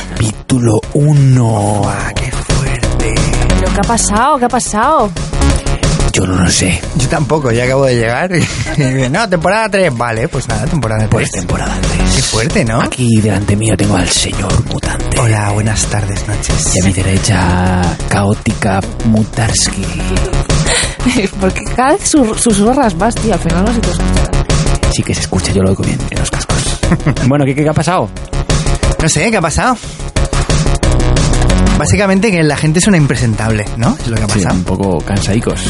Capítulo 1. ¡Ah, qué fuerte! ¿Pero qué ha pasado? ¿Qué ha pasado? Yo no lo sé. Yo tampoco, ya acabo de llegar. y- no, temporada 3. Vale, pues nada, temporada 3. Pues temporada 3. Qué fuerte, ¿no? Aquí delante mío tengo al señor mutante. Hola, buenas tardes, noches. Y a mi derecha, caótica Mutarski. Porque cada vez sus- susurras más, tío. Al final no sé qué escuchar. Sí que se escucha, yo lo oigo bien en los cascos. bueno, ¿qué, qué ha pasado? No sé, ¿qué ha pasado? Básicamente que la gente es una impresentable, ¿no? Es lo que ha Sí, pasado. un poco cansadicos.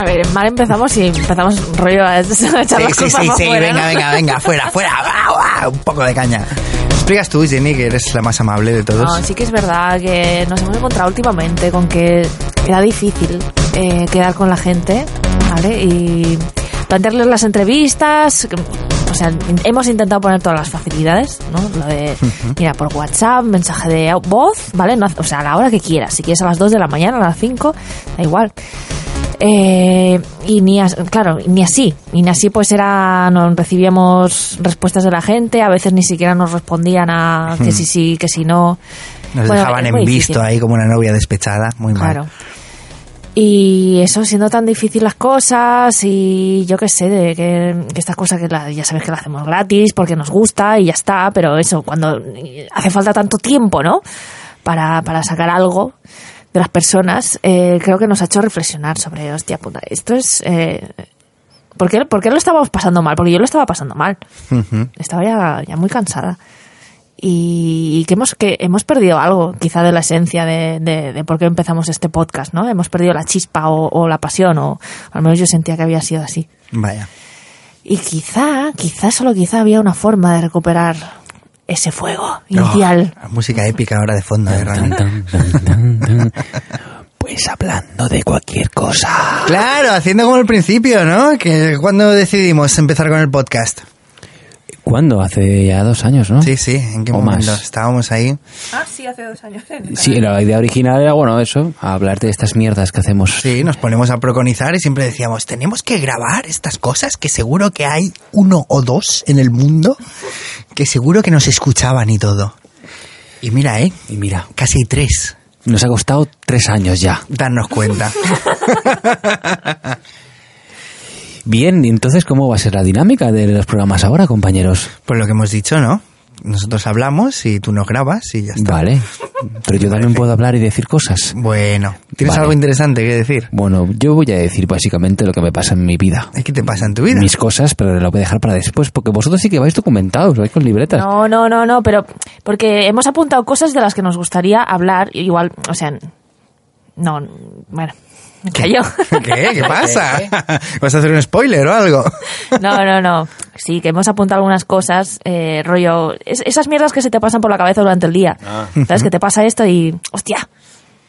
A ver, mal empezamos y empezamos rollo a echar Sí, las sí, culpas sí, sí, venga, ¿no? venga, venga, fuera, fuera, va, va, un poco de caña. Explicas tú, Jenny, que eres la más amable de todos. No, sí que es verdad que nos hemos encontrado últimamente con que era difícil eh, quedar con la gente, ¿vale? Y plantearles las entrevistas. O sea, hemos intentado poner todas las facilidades, ¿no? Lo de, mira, por WhatsApp, mensaje de voz, ¿vale? No o sea, a la hora que quieras. Si quieres a las 2 de la mañana, a las 5, da igual. Eh, y ni as- claro, ni así, ni así pues era, no recibíamos respuestas de la gente, a veces ni siquiera nos respondían a que sí, sí, que si no. Nos Bueno, dejaban en visto difícil. ahí como una novia despechada, muy mal. Claro. Y eso siendo tan difícil las cosas y yo qué sé, de que, que esta cosa que la- ya sabes que la hacemos gratis porque nos gusta y ya está, pero eso, cuando hace falta tanto tiempo, ¿no? Para, para sacar algo de las personas, eh, creo que nos ha hecho reflexionar sobre, hostia puta, esto es... Eh, ¿por, qué, ¿Por qué lo estábamos pasando mal? Porque yo lo estaba pasando mal. Estaba ya, ya muy cansada. Y, y que hemos que hemos perdido algo, quizá de la esencia de, de, de por qué empezamos este podcast, ¿no? Hemos perdido la chispa o, o la pasión, o al menos yo sentía que había sido así. Vaya. Y quizá, quizá solo quizá había una forma de recuperar ese fuego inicial. Oh, música épica ahora de fondo, eh. Pues hablando de cualquier cosa. Claro, haciendo como el principio, ¿no? Que cuando decidimos empezar con el podcast. ¿Cuándo? Hace ya dos años, ¿no? Sí, sí, ¿en qué O momento? más. Estábamos ahí. Ah, sí, hace dos años. Sí, la idea original era, bueno, eso, hablar de estas mierdas que hacemos. Sí, nos ponemos a preconizar y siempre decíamos, tenemos que grabar estas cosas que seguro que hay uno o dos en el mundo que seguro que nos escuchaban y todo. Y mira, ¿eh? Y mira, Casi tres. nos ha costado tres años ya. Darnos cuenta. Bien, y entonces, ¿cómo va a ser la dinámica de los programas ahora, compañeros? Pues lo que hemos dicho, ¿no? Nosotros hablamos y tú nos grabas y ya está. Vale, pero yo también puedo hablar y decir cosas. Bueno, ¿tienes Vale. algo interesante que decir? Bueno, yo voy a decir básicamente lo que me pasa en mi vida. ¿Qué te pasa en tu vida? Mis cosas, pero lo voy a dejar para después, porque vosotros sí que vais documentados, vais con libretas. No, no, no, no, pero porque hemos apuntado cosas de las que nos gustaría hablar, igual, o sea, no, bueno, callo. ¿Qué? ¿Qué pasa? ¿Vas a hacer un spoiler o algo? No, no, no. Sí, que hemos apuntado algunas cosas, eh, rollo, es- esas mierdas que se te pasan por la cabeza durante el día. ¿Sabes? Que te pasa esto y, hostia,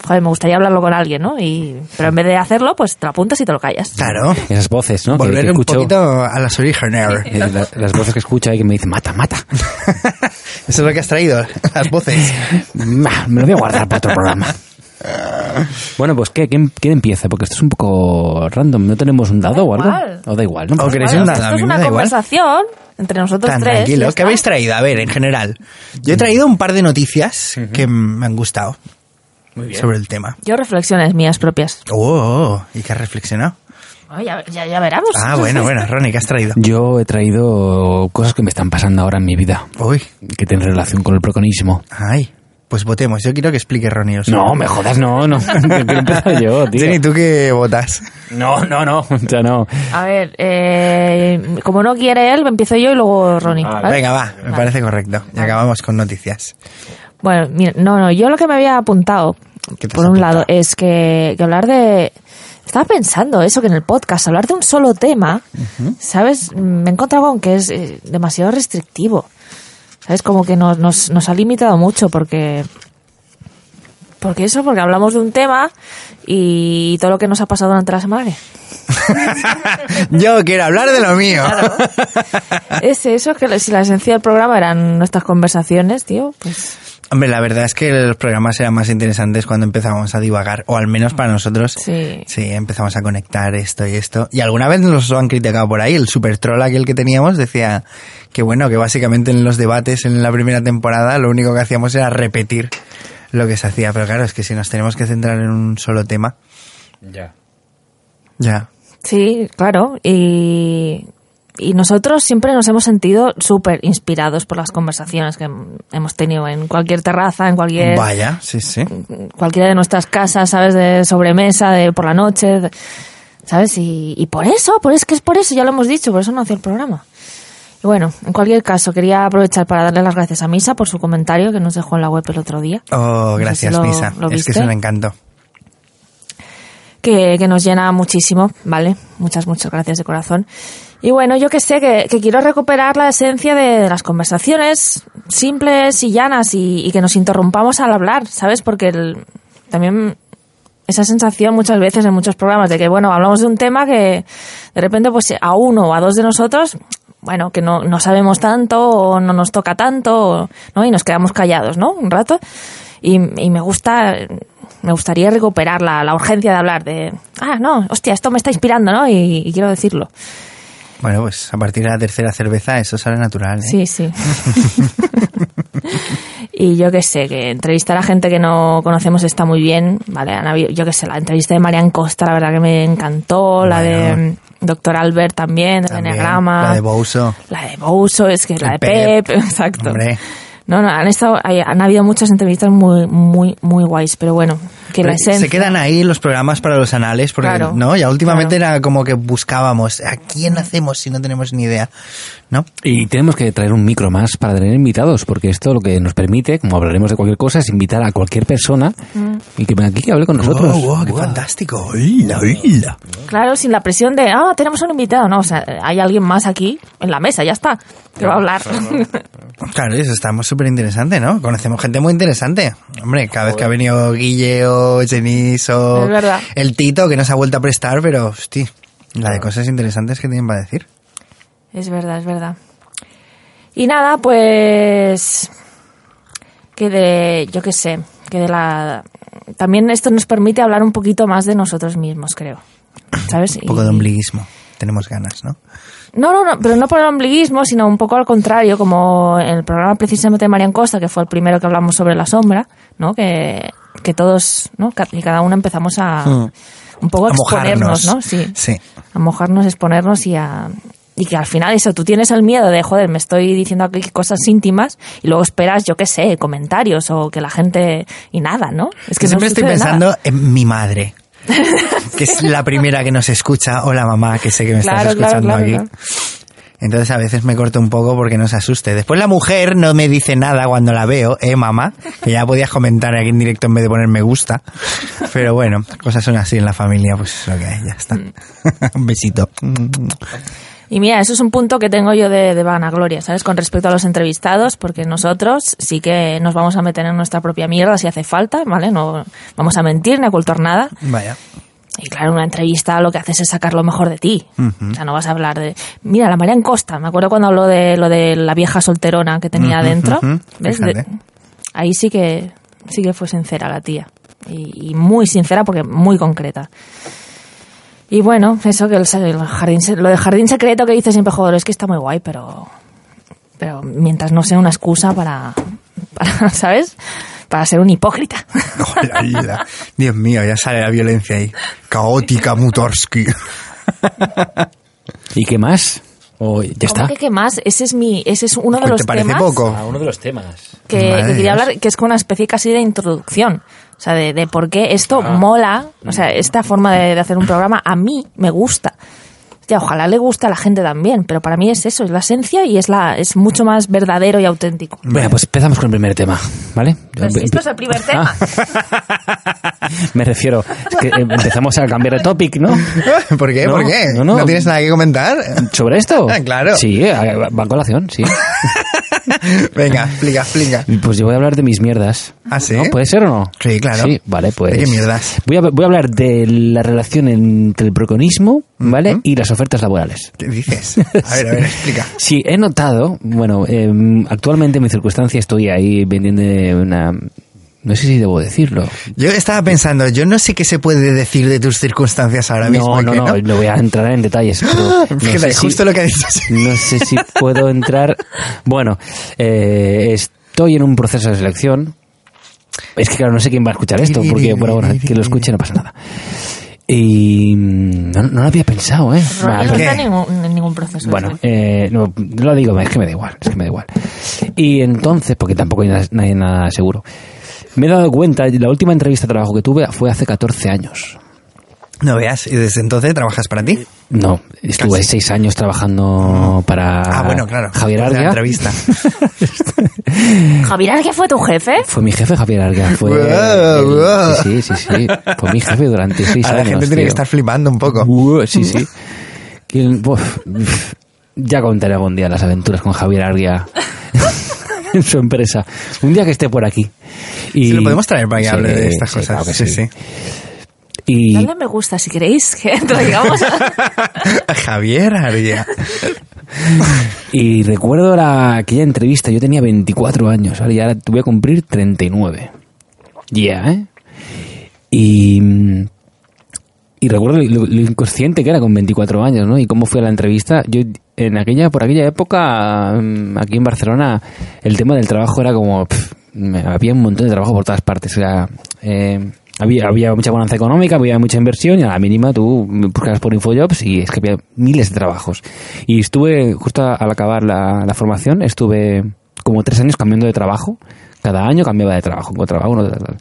joder, me gustaría hablarlo con alguien, ¿no? Y, pero en vez de hacerlo, pues te lo apuntas y te lo callas. Claro. Esas voces, ¿no? Volver que un escucho, poquito a las orígenes. eh, la- las voces que escucho ahí que me dicen, mata, mata. Eso es lo que has traído, las voces. Me lo voy a guardar para otro programa. Bueno, pues ¿qué? ¿Quién, quién empieza? Porque esto es un poco random. ¿No tenemos un dado o algo? O da igual, ¿no? O queréis un dado, esto es una conversación entre nosotros Tan tres. tranquilo. ¿Qué habéis traído? A ver, en general. Yo he traído un par de noticias que me han gustado sobre el tema. Yo reflexiones mías propias. Oh, oh, oh. ¿y qué has reflexionado? Oh, ya, ya, ya veremos. Ah, bueno, bueno. Ronnie, ¿qué has traído? Yo he traído cosas que me están pasando ahora en mi vida, Uy, que tienen relación con el proconismo. ay. Pues votemos. Yo quiero que explique Ronnie. o sea. No, me jodas, no, no. Yo, tío. Jenny, ¿tú qué votas? No, no, no. O sea, no. A ver, eh, como no quiere él, empiezo yo y luego Ronnie. ¿vale? Venga, va. Me Vale. parece correcto. Y acabamos con noticias. Bueno, mira, no, no, yo lo que me había apuntado, ¿Qué te por un apuntado? lado, es que, que hablar de... Estaba pensando eso, que en el podcast, hablar de un solo tema, ¿sabes? Me he encontrado con que es eh, demasiado restrictivo. ¿Sabes? Como que nos, nos, nos ha limitado mucho porque... Porque eso, porque hablamos de un tema y todo lo que nos ha pasado durante la semana. Yo quiero hablar de lo mío. Claro. Es eso, que si la esencia del programa eran nuestras conversaciones, tío, pues... Hombre, la verdad es que los programas eran más interesantes cuando empezábamos a divagar, o al menos para nosotros. Sí. Sí, empezamos a conectar esto y esto. Y alguna vez nos lo han criticado por ahí. El super troll aquel que teníamos decía que bueno, que básicamente en los debates en la primera temporada lo único que hacíamos era repetir lo que se hacía. Pero claro, es que si nos tenemos que centrar en un solo tema, Ya. ya. Sí, claro. Y, y nosotros siempre nos hemos sentido súper inspirados por las conversaciones que hemos tenido en cualquier terraza, en cualquier Vaya, sí, sí. cualquiera de nuestras casas, ¿sabes? De sobremesa, de por la noche, ¿sabes? Y, y por eso, por es que es por eso, ya lo hemos dicho, por eso nació el programa. Y bueno, en cualquier caso, quería aprovechar para darle las gracias a Misa por su comentario que nos dejó en la web el otro día. Oh, No sé si gracias, lo- Misa. lo es que es un encanto. que, que nos llena muchísimo, ¿vale? Muchas, muchas gracias de corazón. Y bueno, yo que sé, que, quiero recuperar la esencia de, las conversaciones simples y llanas y, que nos interrumpamos al hablar, ¿sabes? Porque el- también esa sensación muchas veces en muchos programas de que, bueno, hablamos de un tema que de repente pues a uno o a dos de nosotros, bueno, que no, no sabemos tanto o no nos toca tanto. Y nos quedamos callados, ¿no? Un rato. Y, y me gusta, me gustaría recuperar la, la urgencia de hablar de, ah, no, hostia, esto me está inspirando, ¿no? Y quiero decirlo. Bueno, pues a partir de la tercera cerveza eso sale natural. ¿eh? Sí, sí. y yo que sé, que entrevistar a gente que no conocemos está muy bien, ¿vale? Yo que sé, la entrevista de Marian Costa, la verdad que me encantó, la de mm, Doctor Albert también, de También. La de Bouso. La de Bouso, es que es la El de Pep, Pep. exacto. Hombre. No, no, han estado, hay- han habido muchas entrevistas muy, muy, muy guays, pero bueno, que la esencia... Se quedan ahí los programas para los anales, porque Claro, no, ya últimamente claro. era como que buscábamos a quién hacemos si no tenemos ni idea, ¿no? Y tenemos que traer un micro más para tener invitados, porque esto lo que nos permite, como hablaremos de cualquier cosa, es invitar a cualquier persona y que venga aquí y hable con nosotros. Wow, wow, qué fantástico. Hola, hola. Claro, sin la presión de, ah, tenemos un invitado. No, o sea, hay alguien más aquí en la mesa, ya está, que va a hablar. Claro, eso está súper interesante, ¿no? Conocemos gente muy interesante. Hombre, cada vez que ha venido Guille o Jenis o Es verdad. el Tito, que nos ha vuelto a prestar, pero, hostia, la de cosas interesantes que tienen para decir. Es verdad, es verdad. Y nada, pues que de, yo qué sé, que de la... También esto nos permite hablar un poquito más de nosotros mismos, creo. ¿Sabes? Un poco Y- de ombliguismo. Tenemos ganas, ¿no? No, no, no, pero no por el ombliguismo, sino un poco al contrario, como en el programa precisamente de Marian Costa, que fue el primero que hablamos sobre la sombra, ¿no? Que, que todos, ¿no? Y cada uno empezamos a Mm. un poco a A exponernos, mojarnos. ¿no? Sí. Sí. A mojarnos, exponernos y a... Y que al final eso, tú tienes el miedo de, joder, me estoy diciendo aquí cosas íntimas y luego esperas, yo qué sé, comentarios o que la gente... Y nada, ¿no? Es Que no siempre estoy nada. pensando en mi madre. que es la primera que nos escucha, o la mamá, que sé que me Claro, estás claro, escuchando claro, aquí. Entonces a veces me corto un poco porque no se asuste. Después la mujer no me dice nada cuando la veo, ¿eh, mamá? Que ya podías comentar aquí en directo en vez de poner me gusta. Pero bueno, cosas son así en la familia, pues es lo que hay, ya está. Mm. un besito. Y mira, eso es un punto que tengo yo de, de vanagloria, ¿sabes? Con respecto a los entrevistados, porque nosotros sí que nos vamos a meter en nuestra propia mierda si hace falta, ¿vale? No vamos a mentir ni a ocultar nada. Vaya. Y claro, una entrevista lo que haces es sacar lo mejor de ti. O sea, no vas a hablar de... Mira, la Marian Costa, me acuerdo cuando habló de lo de la vieja solterona que tenía Ujú, dentro. ¿Ves? De- ahí sí que, sí que fue sincera la tía. Y, y muy sincera porque muy concreta. Y bueno, eso que el, el jardín, lo del jardín secreto que dice siempre, joder, es que está muy guay, pero, pero mientras no sea una excusa para, para ¿sabes? Para ser un hipócrita. Hola, hola. Dios mío, ya sale la violencia ahí. Caótica Mutorski. ¿Y qué más? O ya ¿Cómo está. que qué más? Ese es mi, ese es uno de los ¿Te parece temas poco? uno de los temas. que, que de quería hablar, que es como una especie casi de introducción. O sea, de, de por qué esto Ah. mola. O sea, esta forma de, de hacer un programa a mí me gusta. Hostia, ojalá le guste a la gente también, pero para mí es eso, es la esencia y es la es mucho más verdadero y auténtico. Bueno, pues empezamos con el primer tema, ¿vale? Pero si esto es el primer tema. Ah. Me refiero, es que empezamos a cambiar de topic, ¿no? ¿Por qué? No, ¿Por qué? no, no. tienes nada que comentar? ¿Sobre esto? Ah, claro. Sí, eh, va a colación, sí. Venga, explica, explica. Pues yo voy a hablar de mis mierdas. ¿Ah, sí? ¿No? ¿Puede ser o no? Sí, claro. Sí, vale, pues. ¿De qué mierdas? Voy a, voy a hablar de la relación entre el broconismo, ¿vale? Y las ofertas laborales. ¿Qué dices? A ver, a ver, explica. Sí, he notado, bueno, eh, actualmente en mi circunstancia estoy ahí vendiendo una... No sé si debo decirlo. Yo estaba pensando, yo no sé qué se puede decir de tus circunstancias ahora mismo. No, no, ¿que no, no voy a entrar en detalles. Pero no Fíjate, sé si- justo lo que ha dicho. sí. No sé si puedo entrar. Bueno, eh, estoy en un proceso de selección. Es que claro, no sé quién va a escuchar esto, porque bueno, bueno, que lo escuche no pasa nada. Y mm, no, no lo había pensado, ¿eh? No está en ningún, en ningún proceso. bueno, eh, no, no lo digo, es que me da igual, es que me da igual. Y entonces, porque tampoco hay nada, no hay nada seguro, me he dado cuenta, la última entrevista de trabajo que tuve fue hace 14 años. No veas, y desde entonces trabajas para ti. No, estuve Casi. seis años trabajando para Ah, bueno, claro. Javier Argia. entrevista. Javier Arquia fue tu jefe. Fue mi jefe Javier Arga. Fue el- guau. sí, sí, sí. Fue mi jefe durante seis A la años. gente tiene que estar flipando un poco. Uh, sí, sí. Que el- uf, uf. ya contaré algún día las aventuras con Javier Arguia en su empresa. Un día que esté por aquí. Y, Sí, lo podemos traer para que Sí, hable de estas sí, cosas. claro que sí, sí. sí. Y Dale me gusta si queréis que traigamos a... Javier Argia. Y recuerdo la, aquella entrevista, yo tenía 24 años, ahora ya voy a cumplir 39. Ya, ¿eh? Y, y recuerdo lo, lo inconsciente que era con 24 años, ¿no? Y cómo fue la entrevista. Yo, en aquella, por aquella época, mm, aquí en Barcelona, el tema del trabajo era como... pff, había un montón de trabajo por todas partes. Eh, había, había mucha bonanza económica, había mucha inversión y a la mínima tú buscabas por Infojobs y es que había miles de trabajos. Y estuve, justo al acabar la, la formación, estuve como tres años cambiando de trabajo. Cada año cambiaba de trabajo, encontraba uno, tal, tal.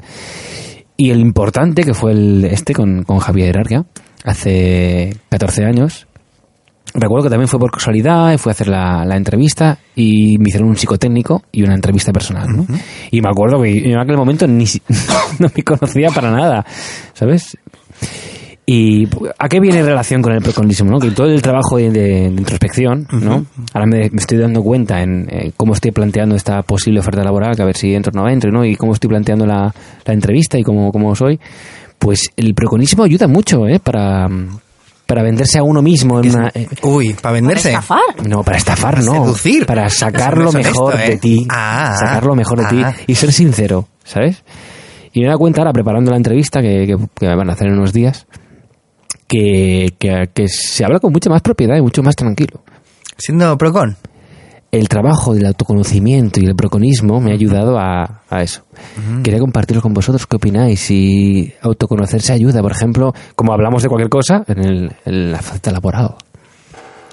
Y el importante, que fue el este con, con Javier Argia, hace 14 años, recuerdo que también fue por casualidad, fui a hacer la, la entrevista y me hicieron un psicotécnico y una entrevista personal, ¿no? Y me acuerdo que yo en aquel momento ni no me conocía para nada, ¿sabes? ¿Y a qué viene en relación con el preconismo? ¿no? Que todo el trabajo de, de- de introspección, ¿no? Ahora me, me estoy dando cuenta en eh, cómo estoy planteando esta posible oferta laboral, que a ver si entro o no entro, ¿no? Y cómo estoy planteando la, la entrevista y cómo, cómo soy. Pues el preconismo ayuda mucho, ¿eh? Para, para venderse a uno mismo en una... eh, Uy, para venderse. estafar. no, para estafar, no. Seducir. Para sacar Eso lo es honesto, mejor ¿eh? de ti. Ah, sacar lo mejor de ti ah. y ser sincero, ¿sabes? Y me dado cuenta ahora, preparando la entrevista que, que, que me van a hacer en unos días, que, que, que se habla con mucha más propiedad y mucho más tranquilo. Siendo procon. El trabajo del autoconocimiento y el broconismo me ha ayudado a, a eso. Quería compartirlo con vosotros. ¿Qué opináis? Si autoconocerse ayuda, por ejemplo, como hablamos de cualquier cosa, en, el, en la falta laboral.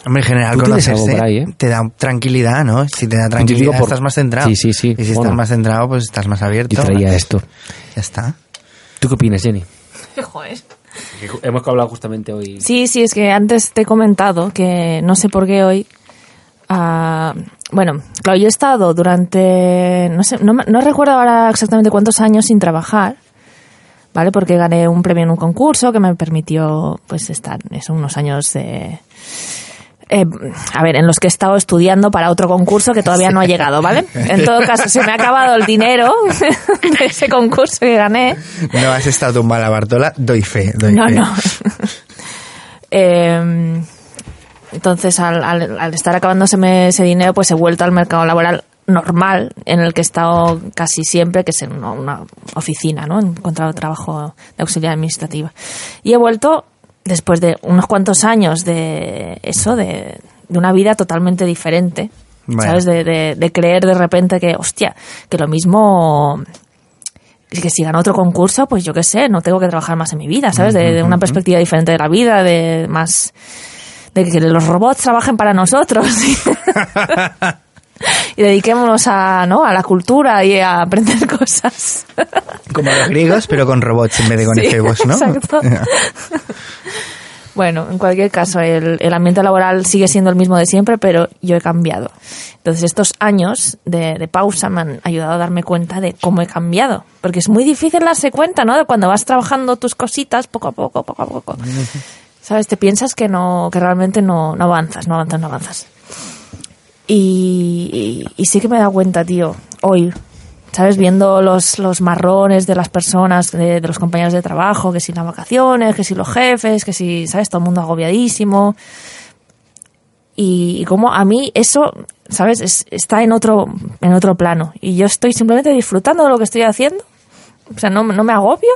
Hombre, en general conocerse ahí, ¿eh? te da tranquilidad, ¿no? Si te da tranquilidad por- estás más centrado. Sí, sí, sí. Y si Bueno. estás más centrado, pues estás más abierto. Yo traía esto. Ya está. ¿Tú qué opinas, Jenny? Joder. Hemos hablado justamente hoy. Sí, sí, es que antes te he comentado que no sé por qué hoy. Bueno, claro, yo he estado durante. No sé, no, no recuerdo ahora exactamente cuántos años sin trabajar, ¿vale? Porque gané un premio en un concurso que me permitió, pues, estar eso, unos años de. eh, a ver, en los que he estado estudiando para otro concurso que todavía no ha llegado, ¿vale? En todo caso, se me ha acabado el dinero de ese concurso que gané. No has estado tumbada la Bartola, doy fe. Doy No, fe. no. Eh, entonces, al, al- al estar acabándoseme ese dinero, pues he vuelto al mercado laboral normal, en el que he estado casi siempre, que es en una, una oficina, ¿no? He encontrado trabajo de auxiliar administrativa. Y he vuelto después de unos cuantos años de eso, de, de una vida totalmente diferente. Bueno. ¿Sabes? De, de- de creer de repente que, hostia, que lo mismo que si gano otro concurso, pues yo qué sé, no tengo que trabajar más en mi vida, ¿sabes? De, de una perspectiva diferente de la vida, de más. De que los robots trabajen para nosotros. y dediquémonos a, ¿no? a la cultura y a aprender cosas. Como los griegos, pero con robots en vez de con Sí, efebos, ¿no? exacto. Bueno, en cualquier caso, el, el ambiente laboral sigue siendo el mismo de siempre, pero yo he cambiado. Entonces, estos años de, de pausa me han ayudado a darme cuenta de cómo he cambiado. Porque es muy difícil darse cuenta, ¿no? De cuando vas trabajando tus cositas poco a poco, poco a poco. ¿Sabes? Te piensas que no, que realmente no, no avanzas, no avanzas, no avanzas. Y, sí que me he dado cuenta, tío, hoy, ¿sabes? Viendo los, los marrones de las personas, de, de los compañeros de trabajo, que si las vacaciones, que si los jefes, que si, ¿sabes? Todo el mundo agobiadísimo. Y, y como a mí eso, ¿sabes? Es- está en otro, en otro plano. Y yo estoy simplemente disfrutando de lo que estoy haciendo. O sea, no, no me agobio,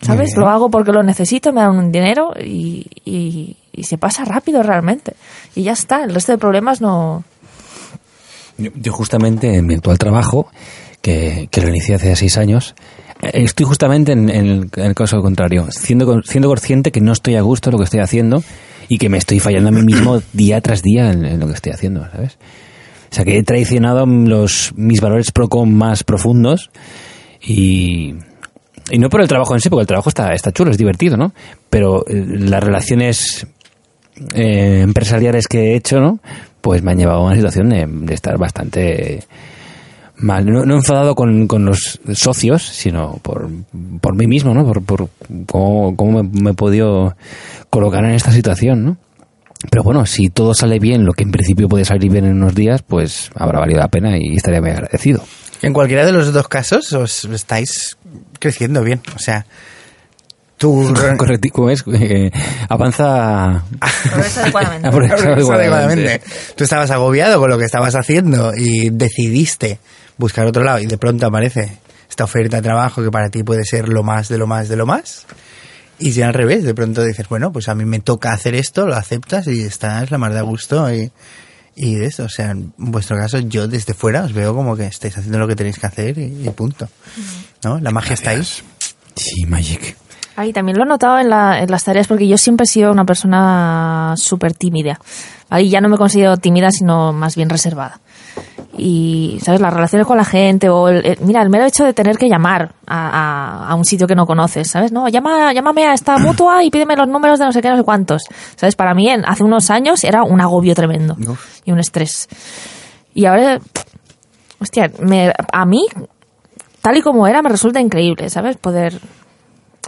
¿sabes? Lo hago porque lo necesito, me dan un dinero y, y, y se pasa rápido realmente. Y ya está, el resto de problemas no... Yo, yo justamente en mi actual trabajo, que, que lo inicié hace seis años, eh, estoy justamente en, en el, en el caso contrario, siendo, con- siendo consciente que no estoy a gusto en lo que estoy haciendo y que me estoy fallando a mí mismo día tras día en, en lo que estoy haciendo, ¿sabes? O sea, que he traicionado los, mis valores procom más profundos y, y no por el trabajo en sí, porque el trabajo está, está chulo, es divertido, ¿no? Pero eh, las relaciones eh, empresariales que he hecho, ¿no? Pues me han llevado a una situación de, de estar bastante mal. No, no enfadado con, con los socios, sino por, por mí mismo, ¿no? Por, por cómo, cómo me, me he podido colocar en esta situación, ¿no? Pero bueno, si todo sale bien, lo que en principio puede salir bien en unos días, pues habrá valido la pena y estaría muy agradecido. En cualquiera de los dos casos os estáis creciendo bien. O sea, tú... Correcto, ¿cómo es? Eh, avanza... Progresa adecuadamente. Progresa Progresa adecuadamente. adecuadamente. Tú estabas agobiado con lo que estabas haciendo y decidiste buscar otro lado y de pronto aparece esta oferta de trabajo que para ti puede ser lo más de lo más de lo más. Y si al revés, de pronto dices, bueno, pues a mí me toca hacer esto, lo aceptas y estás la mar de gusto y, y de eso. O sea, en vuestro caso, yo desde fuera os veo como que estáis haciendo lo que tenéis que hacer y, y punto. ¿No? La magia está ahí. Sí, Magic. Ay, también lo he notado en, la- en las tareas porque yo siempre he sido una persona súper tímida. Ahí ya no me considero tímida, sino más bien reservada. Y, ¿sabes? Las relaciones con la gente o... el- el- mira, el mero hecho de tener que llamar a, a- a un sitio que no conoces, ¿sabes? No, llama, llámame a esta mutua y pídeme los números de no sé qué, no sé cuántos. ¿Sabes? Para mí, en- hace unos años era un agobio tremendo Uf. y un estrés. Y ahora, hostia, me, a mí, tal y como era, me resulta increíble, ¿sabes? Poder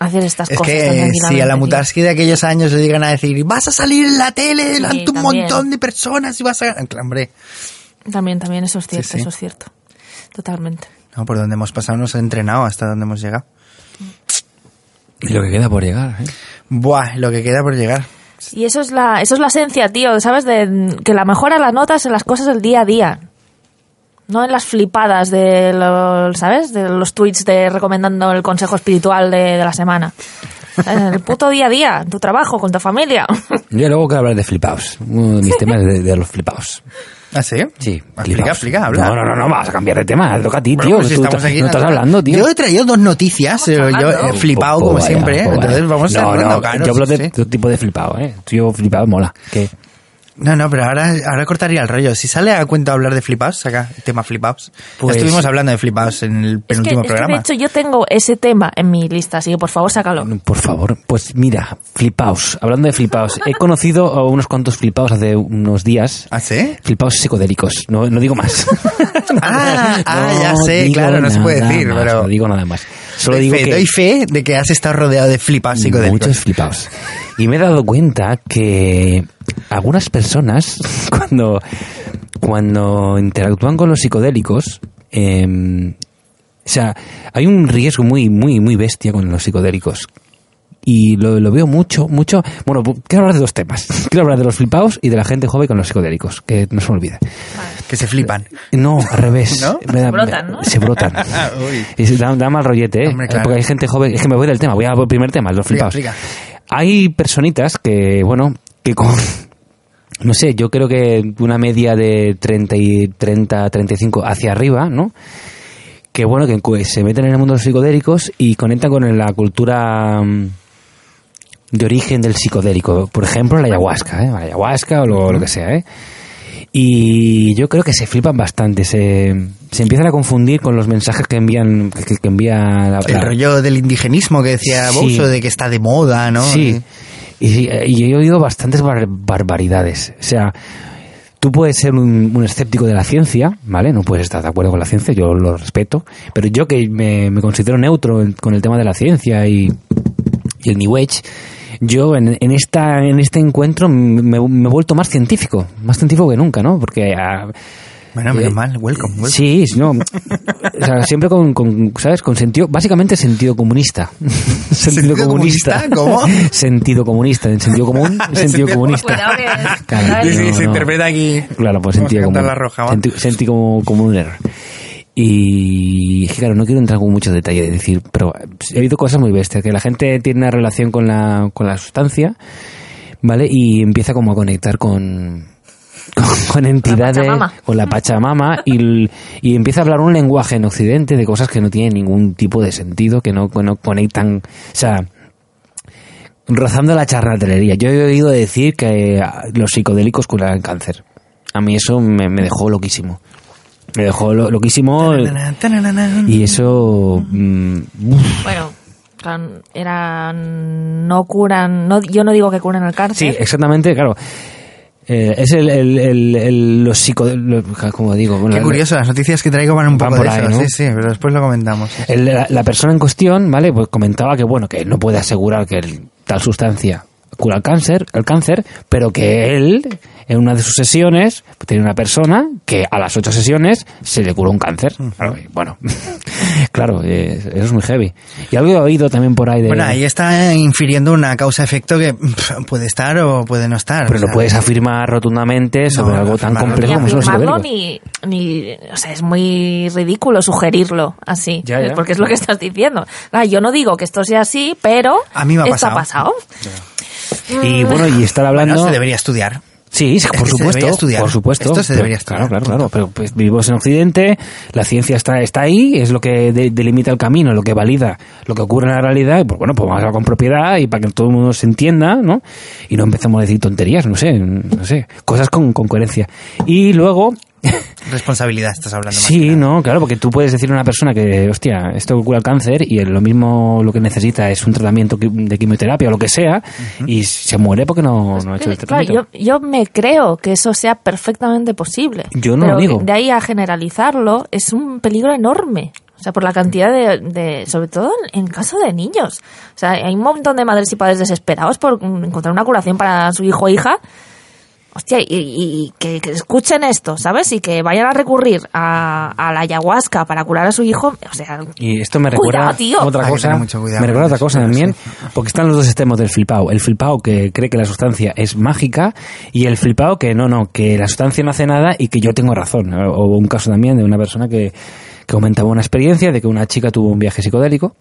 hacer estas Es cosas. que si a la tío. Mutarski de aquellos años le llegan a decir, vas a salir en la tele delante un también. montón de personas y vas a... Hombre, También, también, eso es cierto, sí. eso es cierto. Totalmente. no, por donde hemos pasado nos ha entrenado hasta donde hemos llegado. Y lo que queda por llegar, ¿eh? Buah, lo que queda por llegar. Y eso es la, eso es la esencia, tío, ¿sabes? De que la mejora las notas en las cosas del día a día. No en las flipadas de los, ¿sabes? De los tweets de recomendando el consejo espiritual de, de la semana. En el puto día a día, en tu trabajo, con tu familia. Yo luego quiero hablar de flipaos. Uno de mis temas es de, de los flipaos. ¿Ah, sí? Sí, Explica, explica, habla. No, no, no, no, vamos a cambiar de tema. Toca a ti, Bueno, tío. pues si Tú estamos estás- aquí no estás hablando, tío. Yo he traído dos noticias, eh, yo he flipado Pues como vaya, siempre, ¿eh? pues vaya. entonces vamos no, hablando, no, yo hablo de sí. tu tipo de flipado, ¿eh? Yo flipado mola. ¿Qué? No, no, pero ahora, ahora cortaría el rollo. Si sale a cuento hablar de flipaos, saca el tema flipaos. Pues- Ya estuvimos hablando de flipaos en el Es que, penúltimo es que, programa. de hecho, yo tengo ese tema en mi lista, así que por favor, sácalo. Por favor, pues mira, flipaos. Hablando de flipaos, he conocido a unos cuantos flipaos hace unos días. ¿Ah, sí? Flipaos psicodélicos, no, no digo más. Ah, ah, ya No sé, digo claro, no se puede nada decir, más, pero... No digo nada más. Solo doy digo fe, que doy fe de que has estado rodeado de flipaos psicodélicos. muchos flipaos. Y me he dado cuenta que algunas personas, cuando, cuando interactúan con los psicodélicos, eh, o sea, hay un riesgo muy, muy, muy bestia con los psicodélicos. Y lo, lo veo mucho, mucho. Bueno, quiero hablar de dos temas. Quiero hablar de los flipaos y de la gente joven con los psicodélicos, que no se me olvide. Que se flipan. No, al revés. ¿No? Me da- Se brotan, ¿no? Se brotan. Uy. Y se da, da mal rollete, ¿eh? Hombre, claro. Porque hay gente joven. Es que me voy del tema. Voy al primer tema, los explica. Hay personitas que, bueno, que con. No sé, yo creo que una media de 30, y 30 35 hacia arriba, ¿no? Que bueno, que se meten en el mundo de los psicodélicos y conectan con la cultura mm, de origen del psicodélico. Por ejemplo, la ayahuasca, ¿eh? La ayahuasca o lo, lo que sea, ¿eh? Y yo creo que se flipan bastante, se, se empiezan a confundir con los mensajes que envían, que, que envía la, El rollo del indigenismo que decía Sí. Bouso, de que está de moda, ¿no? Sí. Y, eh, y he oído bastantes bar- barbaridades. O sea, tú puedes ser un, escéptico de la ciencia, ¿vale? No puedes estar de acuerdo con la ciencia, yo lo respeto. Pero yo que me, considero neutro con el tema de la ciencia y, y el New Age, yo en, en esta en este encuentro me, me he vuelto más científico, más científico que nunca, ¿no? Porque ah, Bueno, menos Eh, mal, welcome, welcome. Sí, sí, no. O sea, siempre con, con, ¿sabes? Con sentido, básicamente sentido comunista. ¿Sentido comunista? ¿Cómo? Sentido comunista, en sentido común, sentido Sentido- comunista. Que- Claro, Sí, sí, no, se no. interpreta aquí. Claro, pues sentido común. la roja, ¿va? Senti, senti como, comuner. Y es que, claro, no quiero entrar con mucho detalle de decir, pero he oído cosas muy bestias, que la gente tiene una relación con la, con la sustancia, ¿vale? Y empieza como a conectar con, con, entidades, con la Pachamama, y, y empieza a hablar un lenguaje en Occidente de cosas que no tienen ningún tipo de sentido, que no, no conectan, o sea, rozando la charlatanería. Yo he oído decir que ah, los psicodélicos curan el cáncer. A mí eso me, me dejó loquísimo. Me dejó lo- loquísimo y eso... mm. Bueno, eran. No curan. No, yo no digo que curen el Sí, cáncer. exactamente, claro. Eh, es el, el, el, el- los psicodélicos... Como digo... bueno, Qué curioso, las noticias que traigo van un Van poco por de ahí, eso. ¿no? Sí, sí, pero después lo comentamos. sí, la, la persona en cuestión, ¿vale? Pues comentaba que, bueno, que no puede asegurar que el- tal sustancia cura el cáncer, el cáncer, pero que él, en una de sus sesiones, tiene una persona que a las ocho sesiones se le curó un cáncer. Claro, y bueno, claro, eh, eso es muy heavy. Y algo he oído también por ahí de... Bueno, ahí está infiriendo una causa-efecto que pff, puede estar o puede no estar. pero o no sea, puedes afirmar rotundamente sobre No, algo tan complejo Ni como son los ni, ni. O sea, es muy ridículo sugerirlo así. Ya, ya. Porque es lo que estás diciendo. Ah, yo no digo que esto sea así, pero. A mí me ha esto ha pasado. pasado. Y bueno, y estar hablando... Bueno, se debería estudiar. Sí, Es por supuesto, estudiar. por supuesto. Esto se debería estudiar. Claro, claro, claro. Pero pues vivimos en Occidente, la ciencia está, está ahí, es lo que de- delimita el camino, lo que valida lo que ocurre en la realidad, y pues bueno, pues vamos a hablar con propiedad y para que todo el mundo se entienda, ¿no? Y no empecemos a decir tonterías, no sé, no sé, cosas con, con coherencia. Y luego, Responsabilidad, estás hablando. más sí, no, claro, porque tú puedes decir a una persona que, hostia, esto cura el cáncer y lo mismo lo que necesita es un tratamiento de quimioterapia o lo que sea, y se muere porque no, no ha hecho el Pues Claro, tratamiento. yo, yo me creo que eso sea perfectamente posible. Yo no pero lo digo. De ahí a generalizarlo es un peligro enorme. O sea, por la cantidad de, de- sobre todo en, caso de niños. O sea, hay un montón de madres y padres desesperados por encontrar una curación para su hijo o hija. Hostia, y, que, que escuchen esto, ¿sabes? Y que vayan a recurrir a, a la ayahuasca para curar a su hijo. O sea, Y esto me recuerda Cuidado, tío. a otra cosa. tener mucho cuidado me recuerda otra cosa también, sí. porque están los dos extremos del flipao. El flipao que cree que la sustancia es mágica y el flipao que no, no, que la sustancia no hace nada y que yo tengo razón. O un caso también de una persona que, que comentaba una experiencia de que una chica tuvo un viaje psicodélico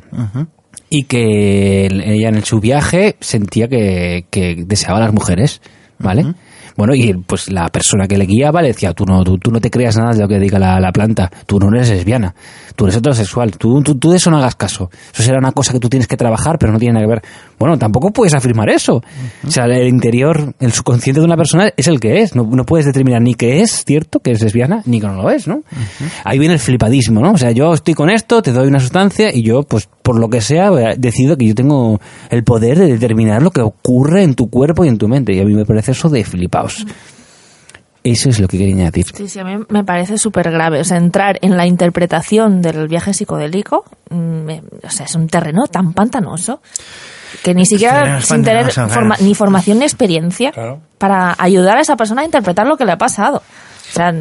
y que el- ella en su viaje sentía que, que deseaba a las mujeres, ¿vale? Bueno, y pues la persona que le guiaba le decía, tú no, tú, tú no te creas nada de lo que diga la, la planta, tú no eres lesbiana, tú eres heterosexual, tú, tú, tú de eso no hagas caso. Eso será una cosa que tú tienes que trabajar, pero no tiene nada que ver. Bueno, tampoco puedes afirmar eso. O sea, el interior, el subconsciente de una persona es el que es. No, no puedes determinar ni que es cierto, que es lesbiana, ni que no lo es, ¿no? Ahí viene el flipadismo, ¿no? O sea, yo estoy con esto, te doy una sustancia y yo, pues, por lo que sea, decido que yo tengo el poder de determinar lo que ocurre en tu cuerpo y en tu mente. Y a mí me parece eso de flipaos. Eso es lo que quería añadir. Sí, sí, a mí me parece súper grave. O sea, entrar en la interpretación del viaje psicodélico, mm, me- o sea, es un terreno tan pantanoso que ni siquiera sin tener forma- claro. ni formación ni experiencia para ayudar a esa persona a interpretar lo que le ha pasado. O sea,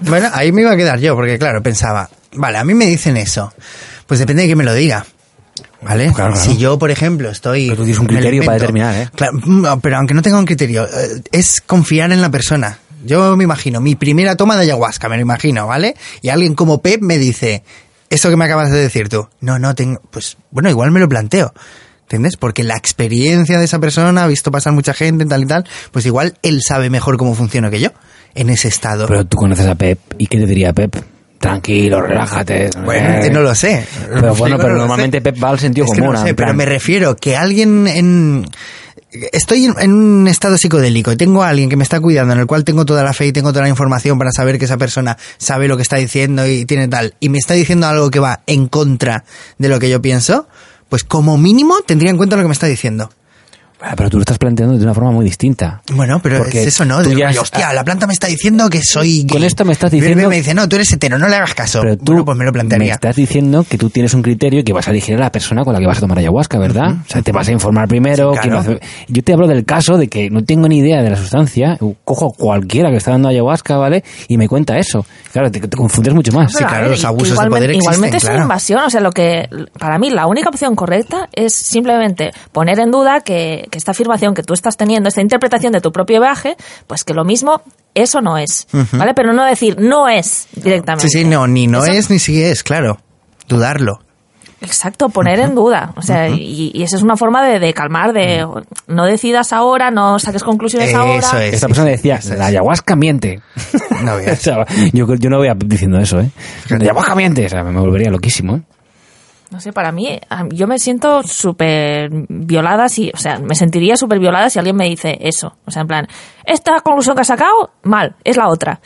Bueno, ahí me iba a quedar yo, porque claro, pensaba, vale, a mí me dicen eso. Pues depende de que me lo diga. ¿Vale? Claro, claro. Si yo, por ejemplo, estoy. Pero tú tienes un criterio para determinar, ¿eh? Claro, mm, pero aunque no tenga un criterio, eh, es confiar en la persona. Yo me imagino, mi primera toma de ayahuasca, me lo imagino, ¿vale? Y alguien como Pep me dice, eso que me acabas de decir tú, no, no, tengo, pues bueno, igual me lo planteo. ¿Entiendes? Porque la experiencia de esa persona, ha visto pasar mucha gente, tal y tal, pues igual él sabe mejor cómo funciona que yo en ese estado. Pero tú conoces a Pep. ¿Y qué te diría Pep? Tranquilo, relájate. Bueno, Eh, eh, no lo sé. Pero bueno, pero no normalmente. Pep va al sentido Es que no común. lo sé, pero me refiero que alguien en... Estoy en un estado psicodélico y tengo a alguien que me está cuidando, en el cual tengo toda la fe y tengo toda la información para saber que esa persona sabe lo que está diciendo y tiene tal, y me está diciendo algo que va en contra de lo que yo pienso, pues como mínimo tendría en cuenta lo que me está diciendo. Ah, Pero tú lo estás planteando de una forma muy distinta. Bueno, pero Porque es eso, ¿no? De, has- hostia, la planta me está diciendo que soy gay. Con esto me estás diciendo- me dice, no, tú eres hetero, no le hagas caso. Pero tú bueno, pues me lo plantearía. estás diciendo que tú tienes un criterio y que vas a elegir a la persona con la que vas a tomar ayahuasca, ¿verdad? O sea, te vas a informar primero. Sí, claro. Yo te hablo del caso de que no tengo ni idea de la sustancia, cojo cualquiera que está dando ayahuasca, ¿vale? Y me cuenta eso. Claro, te, te confundes mucho más. Sí, claro, ver, los abusos de igualmente, poder existen, Igualmente es claro. una invasión, o sea, lo que para mí la única opción correcta es simplemente poner en duda que, que esta afirmación que tú estás teniendo, esta interpretación de tu propio viaje, pues que lo mismo eso no es, ¿vale? Pero no decir no es directamente. Sí, sí, no, ni no Eso- es ni sí es, claro. Dudarlo. Exacto, poner en duda. O sea, y, y esa es una forma de, de calmar, de no decidas ahora, no saques conclusiones ahora. Eso es. Esta sí, persona decía, es. la ayahuasca miente. No O sea, yo, yo no voy a diciendo eso, ¿eh? La ayahuasca miente. O sea, me volvería loquísimo, ¿eh? No sé, para mí, yo me siento súper violada si, o sea, me sentiría súper violada si alguien me dice eso. O sea, en plan, esta conclusión que has sacado, mal, es la otra.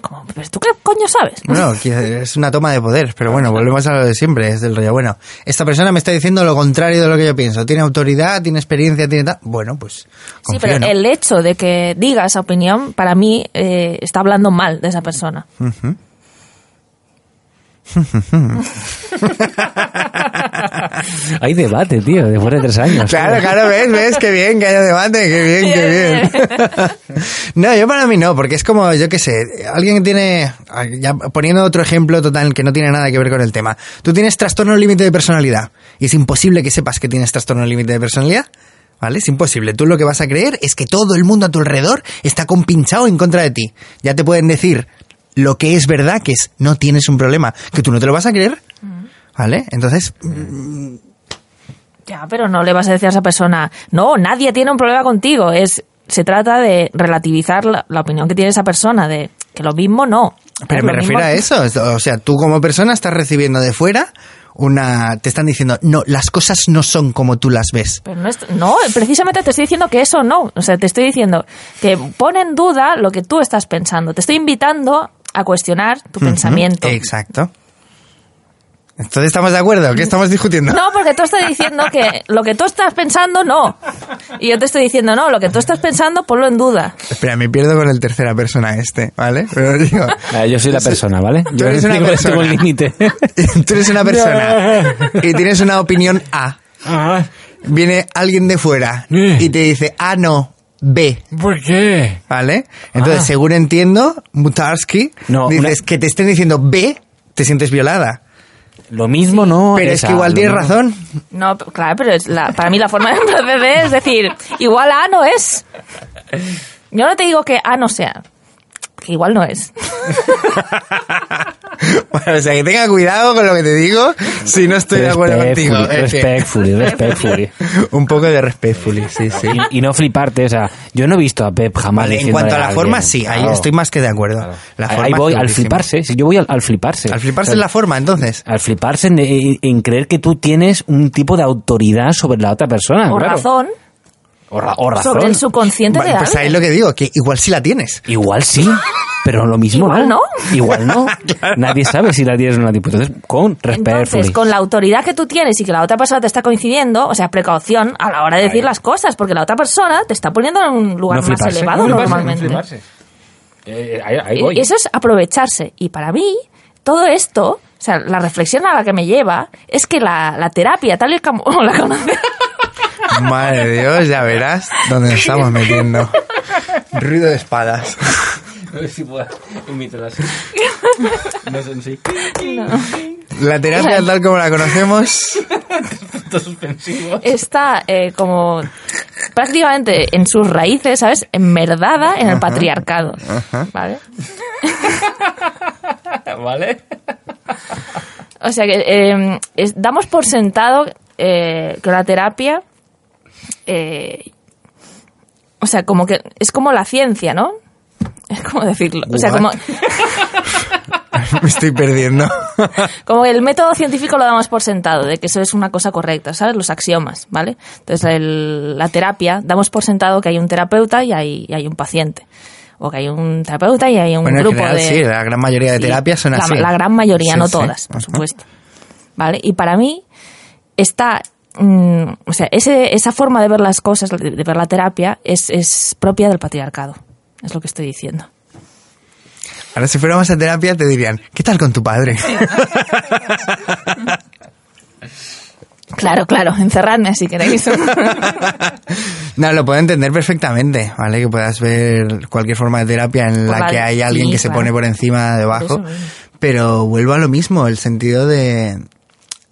Como, ¿pero tú qué coño sabes? Bueno, es una toma de poder, pero bueno, volvemos a lo de siempre, es del rollo. Bueno, esta persona me está diciendo lo contrario de lo que yo pienso. Tiene autoridad, tiene experiencia, tiene tal. Bueno, pues. Sí, pero ¿no? el hecho de que diga esa opinión, para mí, eh, está hablando mal de esa persona. Hay debate, tío, después de tres años. Claro, claro, ves, ves, qué bien, que haya debate, qué bien, qué bien. No, yo para mí no, porque es como, yo qué sé, alguien que tiene, ya poniendo otro ejemplo total que no tiene nada que ver con el tema. Tú tienes trastorno límite de personalidad y es imposible que sepas que tienes trastorno límite de personalidad. ¿Vale? Es imposible. Tú lo que vas a creer es que todo el mundo a tu alrededor está compinchado en contra de ti. Ya te pueden decir lo que es verdad, que es no tienes un problema, que tú no te lo vas a creer. ¿Vale? Entonces, Ya, pero no le vas a decir a esa persona, no, nadie tiene un problema contigo. Es, se trata de relativizar la, la opinión que tiene esa persona, de que lo mismo no. Pero me mismo- refiero a eso. O sea, tú como persona estás recibiendo de fuera una... Te están diciendo, no, las cosas no son como tú las ves. Pero no, es- no, precisamente te estoy diciendo que eso no. O sea, te estoy diciendo que pone en duda lo que tú estás pensando. Te estoy invitando a cuestionar tu pensamiento. Exacto. Entonces estamos de acuerdo. ¿Qué estamos discutiendo? No, porque tú estás diciendo que lo que tú estás pensando, no. Y yo te estoy diciendo, no, lo que tú estás pensando, ponlo en duda. Espera, me pierdo con el tercera persona este, ¿vale? Pero digo, Ah, Yo soy la persona, ¿vale? Tú Yo eres una tengo, persona. tengo el límite. tú eres una persona y tienes una opinión A. Ah, Viene alguien de fuera y te dice A no, B. ¿Por qué? ¿Vale? Entonces, Ah. según entiendo, Mutarsky, No, dices una- que te estén diciendo B, te sientes violada. Lo mismo no. Pero es que igual tienes mismo- razón. No, claro, pero es la- para mí la forma de proceder es decir, igual A no es. Yo no te digo que A no sea. Que igual no es. Bueno, o sea, que tenga cuidado con lo que te digo si no estoy de acuerdo contigo. Respectfully, Es que- respectfully. Un poco de respectfully, sí, sí. Y, y no fliparte, o sea, yo no he visto a Pep jamás Vale, en cuanto a la alguien, forma, sí, ahí claro, estoy más que de acuerdo. claro. La Ahí- forma ahí voy, al fliparse, si yo voy al, al fliparse. Al fliparse O sea, es la forma, entonces. Al fliparse en, en creer que tú tienes un tipo de autoridad sobre la otra persona. O claro. razón O, ra- o razón. sobre el subconsciente Vale, de pues ahí alguien. lo que digo, que igual sí la tienes. Igual sí, pero lo mismo Igual no. Igual no. Nadie sabe si la tienes o no la tienes. Entonces, con Entonces, respectfully. con la autoridad que tú tienes y que la otra persona te está coincidiendo, o sea, precaución a la hora de decir las cosas, porque la otra persona te está poniendo en un lugar No más fliparse, elevado no no normalmente. fliparse. Eh, ahí, ahí voy. Y Eso es aprovecharse. Y para mí, todo esto, o sea, la reflexión a la que me lleva, es que la, la terapia, tal y como la conocemos, Madre de Dios, ya verás dónde nos estamos metiendo. Ruido de espadas. A ver si puedo imitar así. No sé, sí. La terapia tal como la conocemos. Está eh, como prácticamente en sus raíces, ¿sabes? Enmerdada en el patriarcado. ¿Vale? ¿Vale? O sea que eh, es- damos por sentado eh, que la terapia, eh, o sea, como que es como la ciencia, ¿no? Es como decirlo. O sea, como, Me estoy perdiendo. como el método científico lo damos por sentado, de que eso es una cosa correcta, ¿sabes? Los axiomas, ¿vale? Entonces, el- la terapia, damos por sentado que hay un terapeuta y hay, y hay un paciente. O que hay un terapeuta y hay un Bueno, en grupo general de... sí, la gran mayoría de Sí, terapias son así. La gran mayoría, Sí, no sí. todas, por Ajá. supuesto. ¿Vale? Y para mí está mm, o sea, ese, esa forma de ver las cosas, de, de ver la terapia, es, es propia del patriarcado. Es lo que estoy diciendo. Ahora, si fuéramos a terapia, te dirían, ¿qué tal con tu padre? Claro, claro, encerradme si queréis. no, lo puedo entender perfectamente, ¿vale? Que puedas ver cualquier forma de terapia en la que hay alguien sí, que se pone por encima, debajo. Pero vuelvo a lo mismo, el sentido de,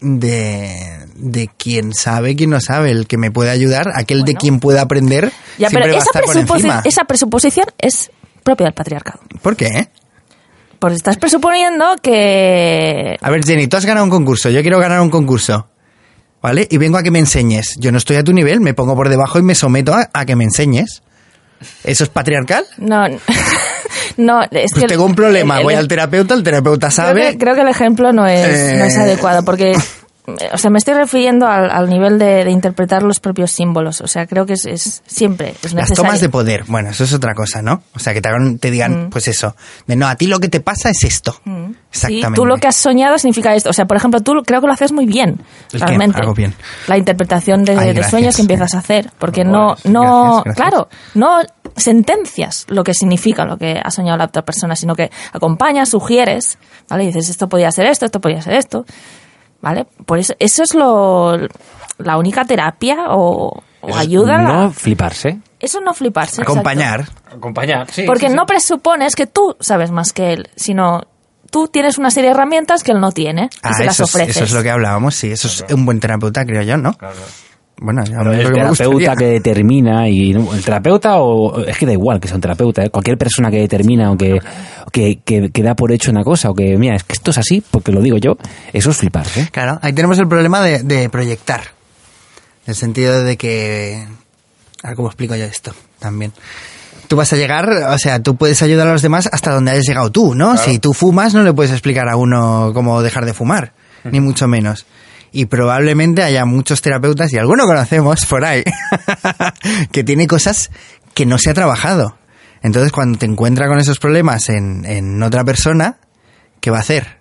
de, de quien sabe, quien no sabe, el que me puede ayudar, aquel de quien pueda aprender, ya, siempre pero va a esa, estar presuposi- esa presuposición es propia del patriarcado. ¿Por qué? Porque estás presuponiendo que... A ver, Jenny, tú has ganado un concurso, yo quiero ganar un concurso. ¿Vale? Y vengo a que me enseñes. Yo no estoy a tu nivel, me pongo por debajo y me someto a, a que me enseñes. ¿Eso es patriarcal? No, no es Pues que... tengo un problema, el- voy el- al terapeuta, el terapeuta Creo sabe. que, creo que el ejemplo no es, Eh. no es adecuado, porque, o sea, me estoy refiriendo al, al nivel de, de interpretar los propios símbolos. O sea, creo que es, es siempre es Las necesario. tomas de poder, bueno, eso es otra cosa, ¿no? O sea, que te, digan, Mm. pues eso, de no, a ti lo que te pasa es esto. Mm. Exactamente. Sí, tú lo que has soñado significa esto. O sea, por ejemplo, tú creo que lo haces muy bien, realmente. Hago bien. La interpretación de, Ay, de gracias. sueños que empiezas a hacer. Porque no, no, gracias. claro, no sentencias lo que significa lo que ha soñado la otra persona, sino que acompañas, sugieres, ¿vale? Y dices, esto podía ser esto, esto podía ser esto, ¿vale? Por eso, eso es lo, la única terapia o, ayuda. a No fliparse. Eso no fliparse. exacto. Acompañar. Acompañar, sí. Porque no presupones que tú sabes más que él, sino tú tienes una serie de herramientas que él no tiene y Ah, se las es, ofreces. eso es lo que hablábamos, sí, eso es un buen terapeuta, creo yo, ¿no? Bueno, ya Pero es el lo que me terapeuta que determina y el terapeuta o es que da igual que sea un terapeuta ¿eh? cualquier persona que determina o que, o que, que, que da por hecho una cosa o que mira es que esto es así porque lo digo yo eso es flipar ¿eh? Claro, ahí tenemos el problema de, de proyectar. En el sentido de que... A ver cómo explico yo esto también. Tú vas a llegar, o sea, tú puedes ayudar a los demás hasta donde hayas llegado tú, ¿no? Si tú fumas, no le puedes explicar a uno cómo dejar de fumar, ni mucho menos. Y probablemente haya muchos terapeutas, y alguno conocemos por ahí, que tiene cosas que no se ha trabajado. Entonces, cuando te encuentra con esos problemas en, en otra persona, ¿qué va a hacer?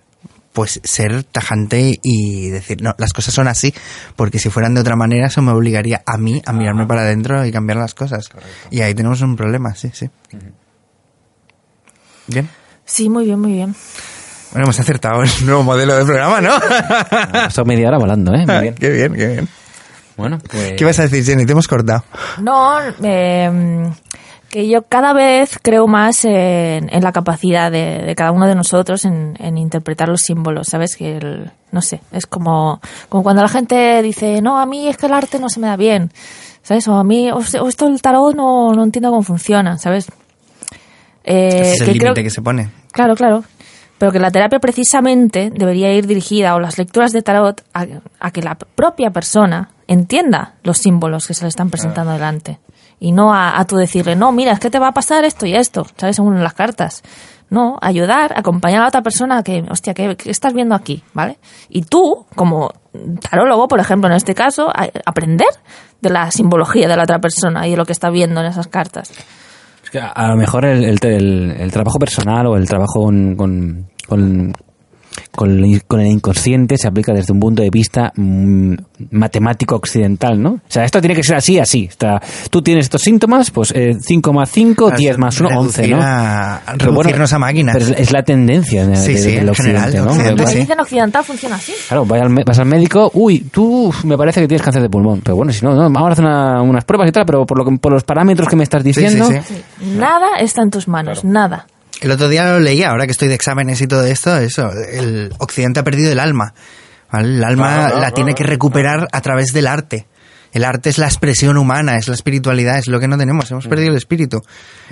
Pues ser tajante y decir, no, las cosas son así, porque si fueran de otra manera, eso me obligaría a mí a mirarme para adentro y cambiar las cosas. Y ahí tenemos un problema, sí, sí. Bien. Sí, muy bien, muy bien. Bueno, hemos acertado el nuevo modelo de programa, ¿no? esto media hora volando ¿eh? muy bien qué bien, qué bien. bueno pues ¿Qué vas a decir, Jenny? Te hemos cortado. No, eh, que yo cada vez creo más en, en la capacidad de, de cada uno de nosotros en, en interpretar los símbolos, ¿sabes? Que el- no sé, es como, como cuando la gente dice, no, a mí es que el arte no se me da bien, ¿sabes? O a mí, o, o esto el tarot no, no entiendo cómo funciona, ¿sabes? Eh, Ese es el que límite que se pone. Claro, claro. Pero que la terapia precisamente debería ir dirigida, o las lecturas de tarot, a, a que la propia persona entienda los símbolos que se le están presentando delante. Y no a, a tú decirle, no, mira, es que te va a pasar esto y esto, ¿sabes? Según las cartas. No, ayudar, acompañar a la otra persona a que, hostia, ¿qué, qué estás viendo aquí? ¿Vale? Y tú, como tarólogo, por ejemplo, en este caso, a- aprender de la simbología de la otra persona y de lo que está viendo en esas cartas. A, lo mejor el, el, el- trabajo personal o el trabajo con, con, con el, con el inconsciente se aplica desde un punto de vista mm, matemático occidental, ¿no? O sea, esto tiene que ser así, así. O sea, tú tienes estos síntomas, pues eh, 5 más 5, 10 más 1, 11, Reducir ¿no? a- Pero bueno, a máquinas. Pero es, la tendencia de, Sí, de- sí, del en general, occidente, ¿no? occidente, La sí. ciencia occidental funciona así. Claro, vas al, vas al médico, uy, tú me parece que tienes cáncer de pulmón. Pero bueno, si no, no, vamos a hacer una- unas pruebas y tal, pero por, lo que, por los parámetros que me estás Sí, sí, diciendo, sí. Nada está en tus manos, nada. El otro día lo leía, ahora que estoy de exámenes y todo esto, eso, el Occidente ha perdido el alma. ¿vale? El alma la tiene que recuperar a través del arte. El arte es la expresión humana, es la espiritualidad, es lo que no tenemos, hemos perdido el espíritu.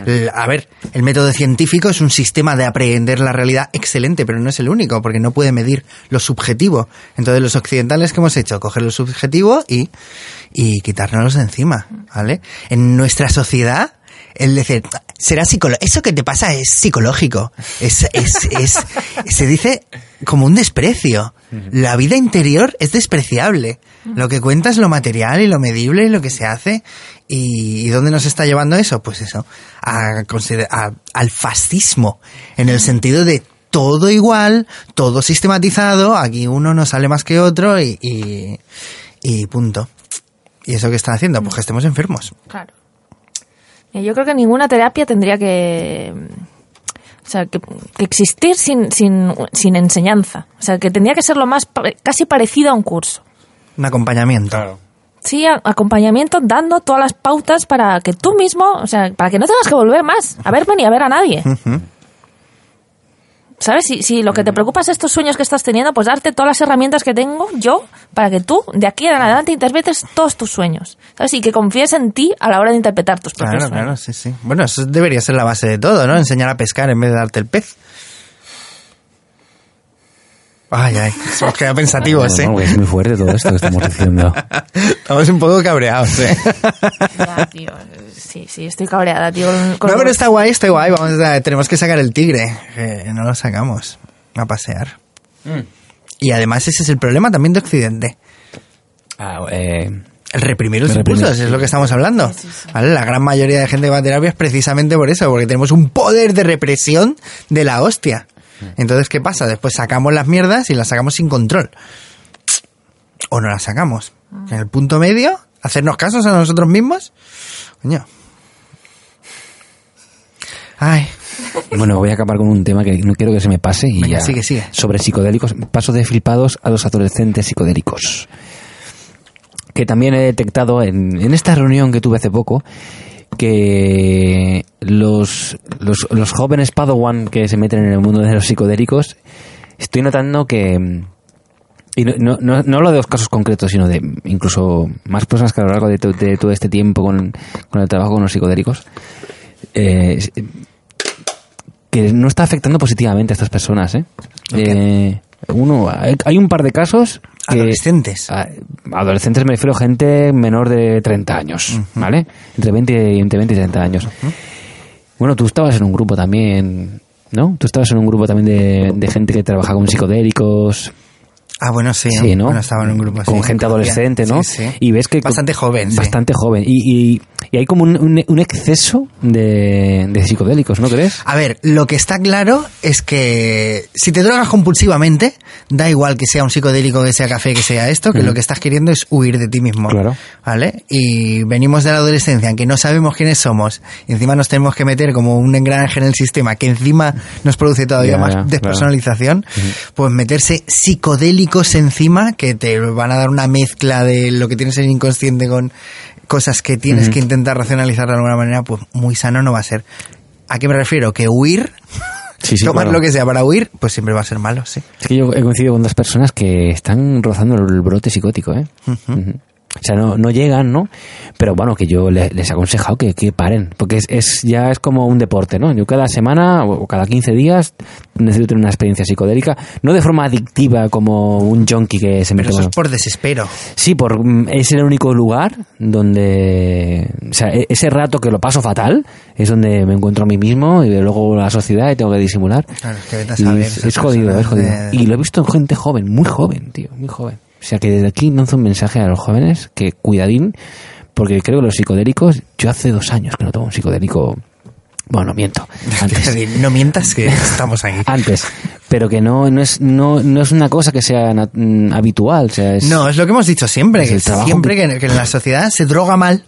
El- a ver, el método científico es un sistema de aprehender la realidad excelente, pero no es el único, porque no puede medir lo subjetivo. Entonces los occidentales, ¿qué hemos hecho? Coger lo subjetivo y, y quitárnoslos de encima, ¿vale? En nuestra sociedad, el decir, será psicológico, eso que te pasa es psicológico, es, es, es, se dice como un desprecio. La vida interior es despreciable. Lo que cuenta es lo material y lo medible y lo que se hace. ¿Y, y dónde nos está llevando eso? Pues eso, a, a- al fascismo, en el sentido de todo igual, todo sistematizado, aquí uno no sale más que otro y, y, y punto. ¿Y eso qué están haciendo? Pues que estemos enfermos. Claro. Eh, Yo creo que ninguna terapia tendría que. O sea, que, que existir sin, sin, sin enseñanza. O sea, que tendría que ser lo más. casi parecido a un curso. Un acompañamiento. Sí, a- acompañamiento dando todas las pautas para que tú mismo. O sea, para que no tengas que volver más a verme ni a ver a nadie. Ujú. ¿Sabes? Si, si lo que te preocupa es estos sueños que estás teniendo, pues darte todas las herramientas que tengo yo para que tú, de aquí en adelante, interpretes todos tus sueños. ¿Sabes? Y que confíes en ti a la hora de interpretar tus propios Claro, sueños. claro, sí, sí. Bueno, eso debería ser la base de todo, ¿no? Enseñar a pescar en vez de darte el pez. Ay, ay, hemos quedado pensativos, ¿eh? Es muy fuerte todo esto que estamos diciendo. Estamos un poco cabreados, ¿eh? Ya, tío. Sí, sí, estoy cabreada, tío. con- No, pero está guay, está guay. Vamos a- tenemos que sacar el tigre. que no lo sacamos a pasear. Y además ese es el problema también de Occidente. Ah, eh, El reprimir los reprimir, impulsos, es lo que estamos hablando. ¿Vale? La gran mayoría de gente que va a terapia es precisamente por eso, porque tenemos un poder de represión de la hostia. Entonces, ¿qué pasa? Después sacamos las mierdas y las sacamos sin control. O no las sacamos. En el punto medio, hacernos casos a nosotros mismos. Coño. Ay, Bueno, voy a acabar con un tema que no quiero que se me pase y Venga, ya. sigue, sigue. Sobre psicodélicos, paso de flipados a los adolescentes psicodélicos. Que también he detectado en, en esta reunión que tuve hace poco que los, los, los jóvenes Padawan que se meten en el mundo de los psicodélicos, estoy notando que y no, no, no, no hablo de los casos concretos, sino de incluso más personas que a lo largo de, to- de todo este tiempo con, con el trabajo con los psicodélicos, eh, que no está afectando positivamente a estas personas. ¿eh? Eh, uno, hay, hay un par de casos que... adolescentes. a- adolescentes me refiero a gente menor de 30 años, ¿vale? Entre 20, y- entre 20 y 30 años. Bueno, tú estabas en un grupo también, ¿no? Tú estabas en un grupo también de, de gente que trabaja con psicodélicos, Ah, bueno, sí. Sí, ¿no? Bueno, estaba en un grupo así. Con gente adolescente, ¿no? Sí, sí. Y ves que... Bastante joven. Bastante joven. Y, y, y hay como un, un- un exceso de, de psicodélicos, ¿no crees? A ver, lo que está claro es que si te drogas compulsivamente, da igual que sea un psicodélico, que sea café, que sea esto, que lo que estás queriendo es huir de ti mismo. Claro. ¿Vale? Y venimos de la adolescencia en que no sabemos quiénes somos, y encima nos tenemos que meter como un engranaje en el sistema que encima nos produce todavía más despersonalización, pues meterse psicodélicos encima que te van a dar una mezcla de lo que tienes en el inconsciente con cosas que tienes que intentar racionalizar de alguna manera, pues muy sano no va a ser. ¿A qué me refiero? Que huir, Sí, sí, tomar claro. lo que sea para huir, pues siempre va a ser malo, sí. Es que yo he coincidido con dos personas que están rozando el brote psicótico, ¿eh? O sea, no, no llegan, ¿no? Pero bueno, que yo le- les he aconsejado que, que paren, porque es, es ya es como un deporte, ¿no? Yo cada semana o cada 15 días necesito tener una experiencia psicodélica, no de forma adictiva como un junkie que se mete Pero eso es por desespero. Sí, por, mm, es el único lugar donde. O sea, e- ese rato que lo paso fatal es donde me encuentro a mí mismo y luego la sociedad y tengo que disimular. Claro, que vete a saber es, jodido, es jodido. de- Y lo he visto en gente joven, muy joven, tío, muy joven. O sea, que desde aquí lanzo un mensaje a los jóvenes que cuidadín, porque creo que los psicodélicos. Yo hace dos años que no tomo un psicodélico. Bueno, no miento. Es Antes. no mientas que estamos aquí. antes. Pero que no, no, es, no, no es una cosa que sea mm, habitual. O sea, es, No, es lo que hemos dicho siempre, Es que siempre que- que, que en la sociedad se droga mal,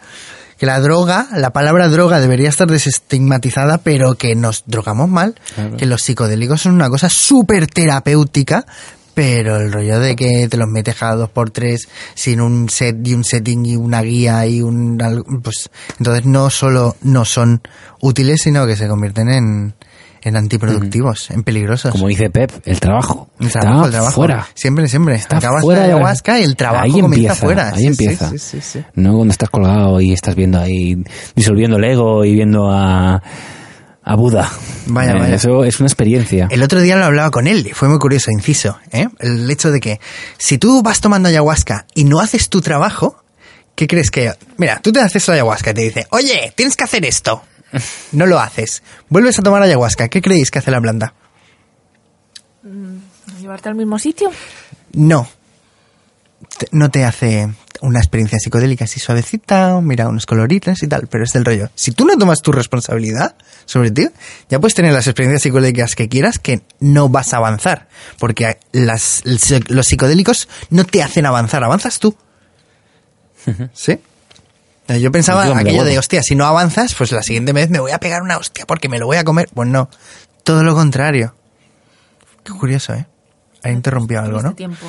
que la droga, la palabra droga debería estar desestigmatizada, pero que nos drogamos mal, Claro. que los psicodélicos son una cosa súper terapéutica, pero el rollo de que te los metes cada dos por tres sin un set y un setting y una guía y un... pues entonces no solo no son útiles, sino que se convierten en, en antiproductivos, en peligrosos. Como dice Pep, el trabajo. El está trabajo, el trabajo. fuera. Siempre, siempre. Está Acabas fuera de ayahuasca y el trabajo ahí comienza empieza, fuera. Ahí Sí, empieza. sí, sí, sí. No cuando estás colgado y estás viendo ahí, disolviendo el ego y viendo a, a Buda. Vaya, Eh, vaya. Eso es una experiencia. El otro día lo hablaba con él y fue muy curioso, inciso, ¿eh? El hecho de que si tú vas tomando ayahuasca y no haces tu trabajo, ¿qué crees que...? Mira, tú te haces la ayahuasca y te dice, oye, tienes que hacer esto. No lo haces. Vuelves a tomar ayahuasca. ¿Qué creéis que hace la planta? ¿Llevarte al mismo sitio? No. No te hace una experiencia psicodélica así suavecita, mira unos coloritos y tal, pero es del rollo. Si tú no tomas tu responsabilidad sobre ti, ya puedes tener las experiencias psicodélicas que quieras que no vas a avanzar, porque las, los psicodélicos no te hacen avanzar, avanzas tú. ¿Sí? Yo pensaba me aquello de, hostia, si no avanzas, pues la siguiente vez me voy a pegar una hostia porque me lo voy a comer. Pues no, todo lo contrario. Qué curioso, ¿eh? Ha interrumpido algo, ¿no? Este tiempo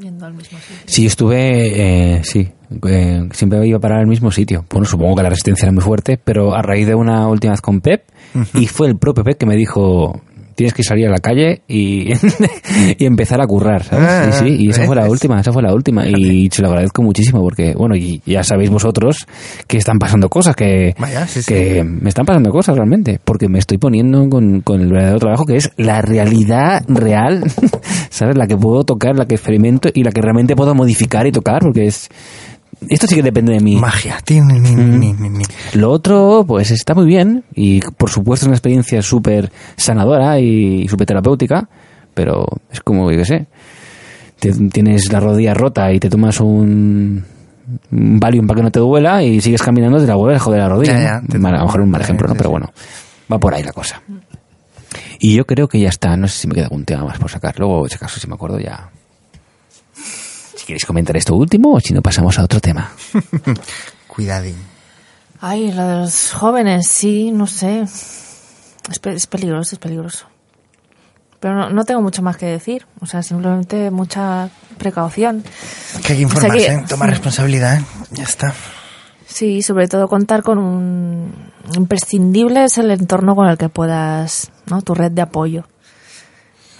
yendo al mismo sitio. Sí, estuve, eh, sí, eh, siempre iba a parar al mismo sitio. Bueno, supongo que la resistencia era muy fuerte, pero a raíz de una última vez con Pep, y fue el propio Pep que me dijo, tienes que salir a la calle y, y empezar a currar, ¿sabes? Ah, sí, sí, y esa fue la última, esa fue la última, y se lo agradezco muchísimo porque, bueno, y ya sabéis vosotros que están pasando cosas, que, Vaya, sí, sí. que me están pasando cosas realmente, porque me estoy poniendo con, con el verdadero trabajo que es la realidad real, ¿sabes? La que puedo tocar, la que experimento y la que realmente puedo modificar y tocar, porque es... Esto sí que depende de mí. Magia. Lo otro, pues está muy bien y por supuesto es una experiencia súper sanadora y súper terapéutica, pero es como, yo qué sé, te- tienes la rodilla rota y te tomas un, un Valium para que no te duela y sigues caminando te la vuelves a joder la rodilla. Ya, ya, ¿no? te- Mal- a lo mejor un mal ejemplo, ¿no? Pero bueno, va por ahí la cosa. Y yo creo que ya está, no sé si me queda algún tema más por sacar, luego, si acaso, si me acuerdo ya... Queréis comentar esto último o si no pasamos a otro tema. Cuidadín. Ay, lo de los jóvenes, sí, no sé. Es, pe- es peligroso, es peligroso. Pero no, no tengo mucho más que decir. O sea, simplemente mucha precaución. Que hay que O sea informarse, que- tomar responsabilidad. ¿eh? Ya está. Sí, sobre todo contar con un imprescindible es el entorno con el que puedas, ¿no? Tu red de apoyo.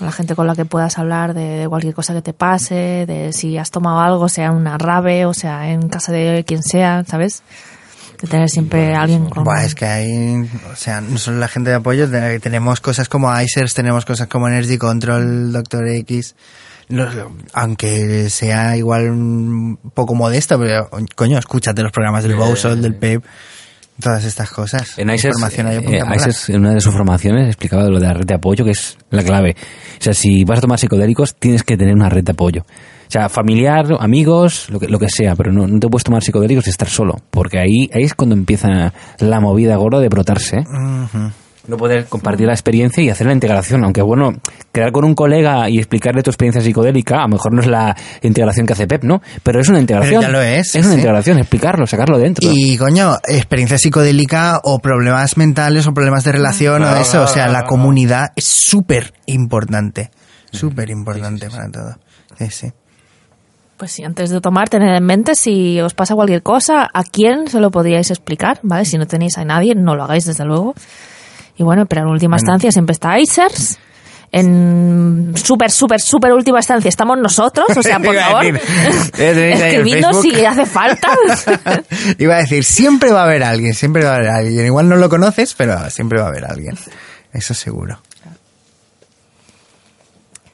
La gente con la que puedas hablar de, de cualquier cosa que te pase, de si has tomado algo, sea una rave o sea en casa de quien sea, ¿sabes? De tener siempre alguien con... Buah, es que hay, o sea, no solo la gente de apoyo, de- tenemos cosas como ICERS, tenemos cosas como Energy Control, Doctor X, no- aunque sea igual un poco modesto, pero coño, escúchate los programas del Bowsol, del PEP, todas estas cosas. En eh, en una de sus formaciones explicaba lo de la red de apoyo, que es la clave. O sea, si vas a tomar psicodélicos, tienes que tener una red de apoyo. O sea, familiar, amigos, lo que, lo que sea, pero no, no te puedes tomar psicodélicos y estar solo, porque ahí, ahí es cuando empieza la movida gorda de brotarse. ¿eh? No poder compartir la experiencia y hacer la integración, aunque bueno, quedar con un colega y explicarle tu experiencia psicodélica, a lo mejor no es la integración que hace Pep, ¿no? Pero es una integración. ya lo es, Es una sí. integración, explicarlo, sacarlo dentro. Y coño, experiencia psicodélica o problemas mentales o problemas de relación o eso, o sea, la comunidad es súper importante, súper importante para todo. Sí, sí. Pues sí, antes de tomar, tened en mente si os pasa cualquier cosa, a quién se lo podríais explicar, ¿vale? Si no tenéis a nadie, no lo hagáis desde luego. Y bueno, pero en última instancia siempre está ICERS. En súper, súper, súper última instancia estamos nosotros, o sea, por favor, el escribidnos si hace falta. Iba a decir, siempre va a haber alguien, siempre va a haber alguien. Igual no lo conoces, pero siempre va a haber alguien. Eso seguro.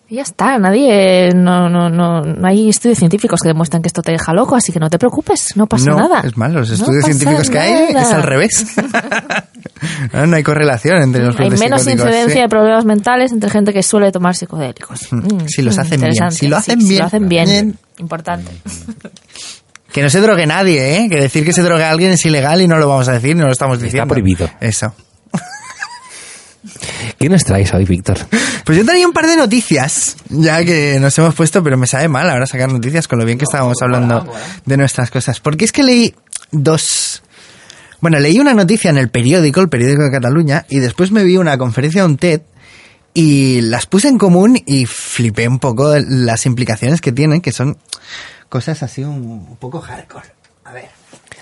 Y ya está, nadie, no, no, no, no hay estudios científicos que demuestran que esto te deja loco, así que no te preocupes, no pasa no, nada. es malo. Los estudios científicos que hay nada. es al revés. no, no hay correlación entre los Hay menos incidencia sí. de problemas mentales entre gente que suele tomar psicodélicos. Mm, Si los hacen bien, si lo hacen Sí, bien. Si lo hacen bien. Bien. Importante. Que no se drogue nadie, ¿eh? Que decir que se drogue a alguien es ilegal y no lo vamos a decir, no lo estamos Está diciendo. prohibido. Eso. ¿Qué nos traes hoy, Víctor? Pues yo tenía un par de noticias, ya que nos hemos puesto, pero me sabe mal ahora sacar noticias con lo bien que estábamos hablando de nuestras cosas. Porque es que leí dos... Bueno, leí una noticia en el periódico, el periódico de Cataluña, y después me vi una conferencia de un TED y las puse en común y flipé un poco las implicaciones que tienen, que son cosas así un poco hardcore. A ver.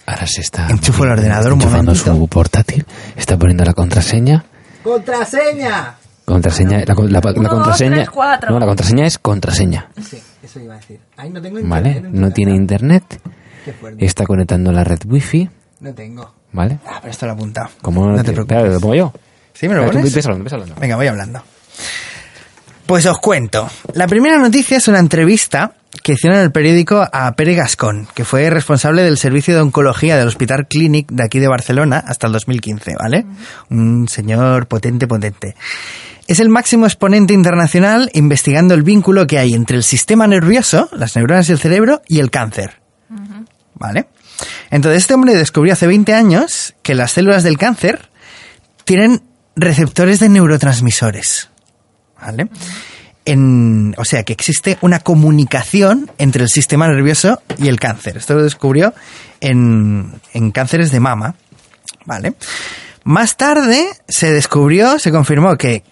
Ahora se está. Enchufo el ordenador un momentito. su portátil. Está poniendo la contraseña. ¡Contraseña! Contraseña. La, la- la Uno, dos, contraseña. tres, cuatro. no, la contraseña es contraseña. Sí, eso iba a decir. Ahí no tengo ¿Vale? en tu No tiene internet. Qué fuerte. Está conectando la red wifi. No tengo. ¿Vale? Ah, pero esto lo he apuntado. Como no te preocupes. ¿lo pongo yo? ¿Sí me lo tú pones? hablando, empieza hablando. Venga, voy hablando. Pues os cuento. La primera noticia es una entrevista que hicieron el periódico a Pere Gascón, que fue responsable del servicio de oncología del Hospital Clínic de aquí de Barcelona hasta el 2015, ¿vale? Un señor potente, potente. Es el máximo exponente internacional investigando el vínculo que hay entre el sistema nervioso, las neuronas del cerebro, y el cáncer. ¿Vale? Entonces este hombre descubrió hace 20 años que las células del cáncer tienen receptores de neurotransmisores. ¿Vale? En, o sea, que existe una comunicación entre el sistema nervioso y el cáncer. Esto lo descubrió en, en cánceres de mama, ¿vale? Más tarde se descubrió, se confirmó que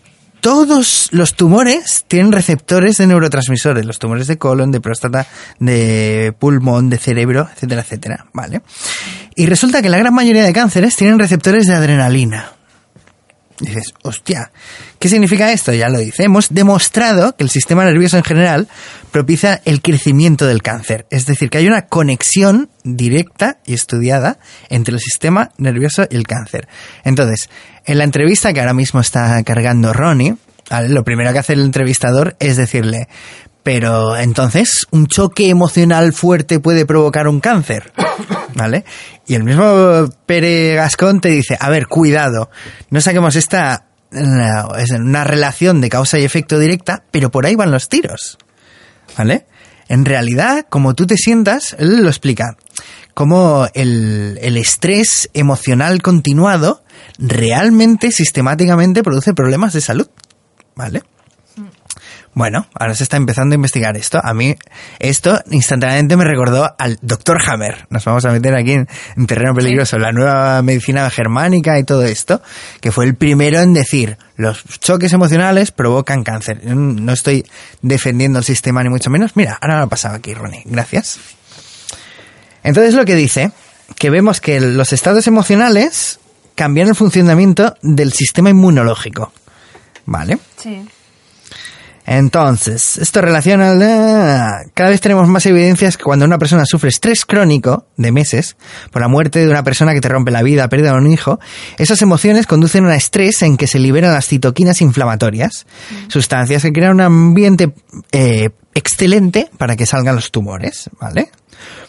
todos los tumores tienen receptores de neurotransmisores, los tumores de colon, de próstata, de pulmón, de cerebro, etcétera, etcétera, ¿vale? Y resulta que la gran mayoría de cánceres tienen receptores de adrenalina. Dices, hostia, ¿qué significa esto? Ya lo dice. Hemos demostrado que el sistema nervioso en general propicia el crecimiento del cáncer. Es decir, que hay una conexión directa y estudiada entre el sistema nervioso y el cáncer. Entonces, en la entrevista que ahora mismo está cargando Ronnie, lo primero que hace el entrevistador es decirle, pero entonces, ¿un choque emocional fuerte puede provocar un cáncer? ¿Vale? Y el mismo Pere Gascón te dice, a ver, cuidado, no saquemos esta es una relación de causa y efecto directa, pero por ahí van los tiros. ¿Vale? En realidad, como tú te sientas, él lo explica, como el, el estrés emocional continuado realmente, sistemáticamente produce problemas de salud. ¿Vale? Bueno, ahora se está empezando a investigar esto. A mí esto instantáneamente me recordó al Dr. Hammer. Nos vamos a meter aquí en, en terreno peligroso. La nueva medicina germánica y todo esto, que fue el primero en decir los choques emocionales provocan cáncer. No estoy defendiendo el sistema ni mucho menos. Mira, ahora lo ha pasado aquí, Ronnie. Gracias. Entonces lo que dice, que vemos que los estados emocionales cambian el funcionamiento del sistema inmunológico. ¿Vale? Sí. Entonces, esto relaciona... Cada vez tenemos más evidencias que cuando una persona sufre estrés crónico de meses por la muerte de una persona que te rompe la vida, pérdida de un hijo, esas emociones conducen a un estrés en que se liberan las citoquinas inflamatorias, sustancias que crean un ambiente eh, excelente para que salgan los tumores, ¿vale?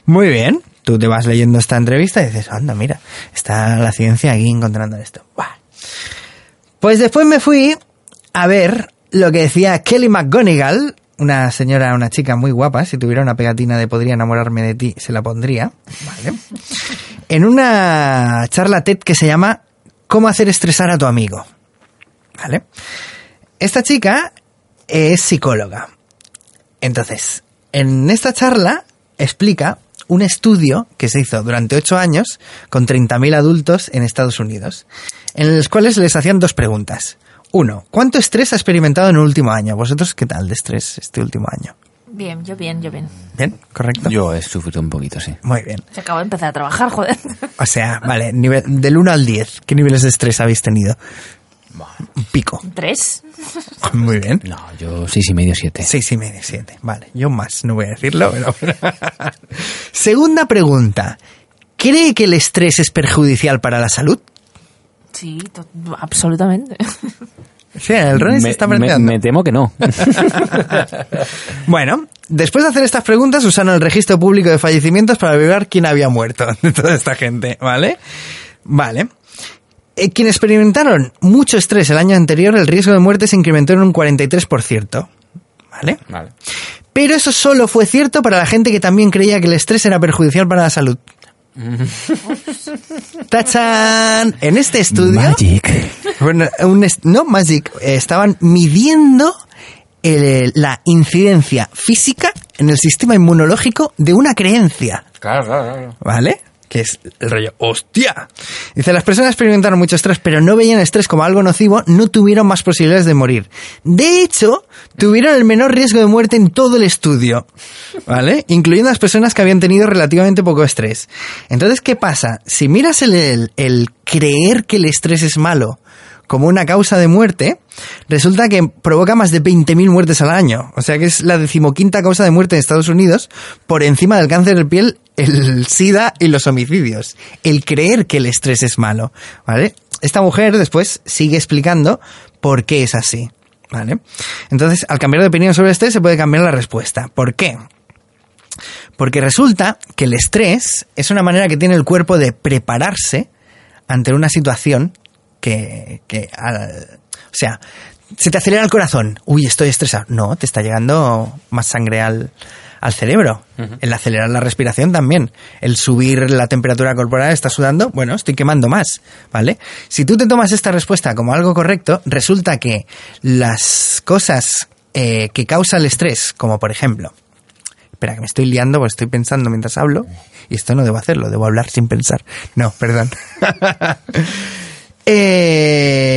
Muy bien. Tú te vas leyendo esta entrevista y dices, anda, mira, está la ciencia aquí encontrando esto. Buah. Pues después me fui a ver lo que decía Kelly McGonigal, una señora, una chica muy guapa, si tuviera una pegatina de podría enamorarme de ti, se la pondría, ¿vale? En una charla TED que se llama ¿Cómo hacer estresar a tu amigo? ¿Vale? Esta chica es psicóloga. Entonces, en esta charla explica un estudio que se hizo durante ocho años con 30.000 adultos en Estados Unidos, en los cuales les hacían dos preguntas. Uno, ¿cuánto estrés ha experimentado en el último año? ¿Vosotros qué tal de estrés este último año? Bien, yo bien, yo bien. ¿Bien? ¿Correcto? Yo he sufrido un poquito, sí. Muy bien. Se acabo de empezar a trabajar, joder. O sea, vale, nivel, del 1 al 10, ¿qué niveles de estrés habéis tenido? Un pico. ¿Tres? Muy bien. No, yo seis y medio, siete. Seis y medio, siete. Vale, yo más, no voy a decirlo, pero... Segunda pregunta. ¿Cree que el estrés es perjudicial para la salud? Sí, absolutamente. Sí, el Ronnie se me, está me temo que no. Bueno, después de hacer estas preguntas, usaron el registro público de fallecimientos para averiguar quién había muerto de toda esta gente, ¿vale? Vale. Eh, quienes experimentaron mucho estrés el año anterior, el riesgo de muerte se incrementó en un 43%. ¿Vale? vale. Pero eso solo fue cierto para la gente que también creía que el estrés era perjudicial para la salud. ¡Tachan! En este estudio... Magic. Bueno, un est- no, Magic. eh, estaban midiendo el- la incidencia física en el sistema inmunológico de una creencia. Claro, claro, claro. ¿Vale? Que es el rollo, ¡hostia! Dice, las personas experimentaron mucho estrés, pero no veían estrés como algo nocivo, no tuvieron más posibilidades de morir. De hecho, tuvieron el menor riesgo de muerte en todo el estudio. ¿Vale? Incluyendo las personas que habían tenido relativamente poco estrés. Entonces, ¿qué pasa? Si miras el, el- el creer que el estrés es malo como una causa de muerte, resulta que provoca más de 20.000 muertes al año. O sea que es la decimoquinta causa de muerte en Estados Unidos, por encima del cáncer de piel, el SIDA y los homicidios. El creer que el estrés es malo, ¿vale? Esta mujer después sigue explicando por qué es así, ¿vale? Entonces, al cambiar de opinión sobre el estrés se puede cambiar la respuesta. ¿Por qué? Porque resulta que el estrés es una manera que tiene el cuerpo de prepararse ante una situación que, que al- o sea, se te acelera el corazón. Uy, estoy estresado. No, te está llegando más sangre al, al cerebro. El acelerar la respiración también. El subir la temperatura corporal, está sudando, bueno, estoy quemando más, ¿vale? Si tú te tomas esta respuesta como algo correcto, resulta que las cosas eh, que causa el estrés, como por ejemplo, espera que me estoy liando, porque estoy pensando mientras hablo, y esto no debo hacerlo, debo hablar sin pensar. No, perdón. Eh,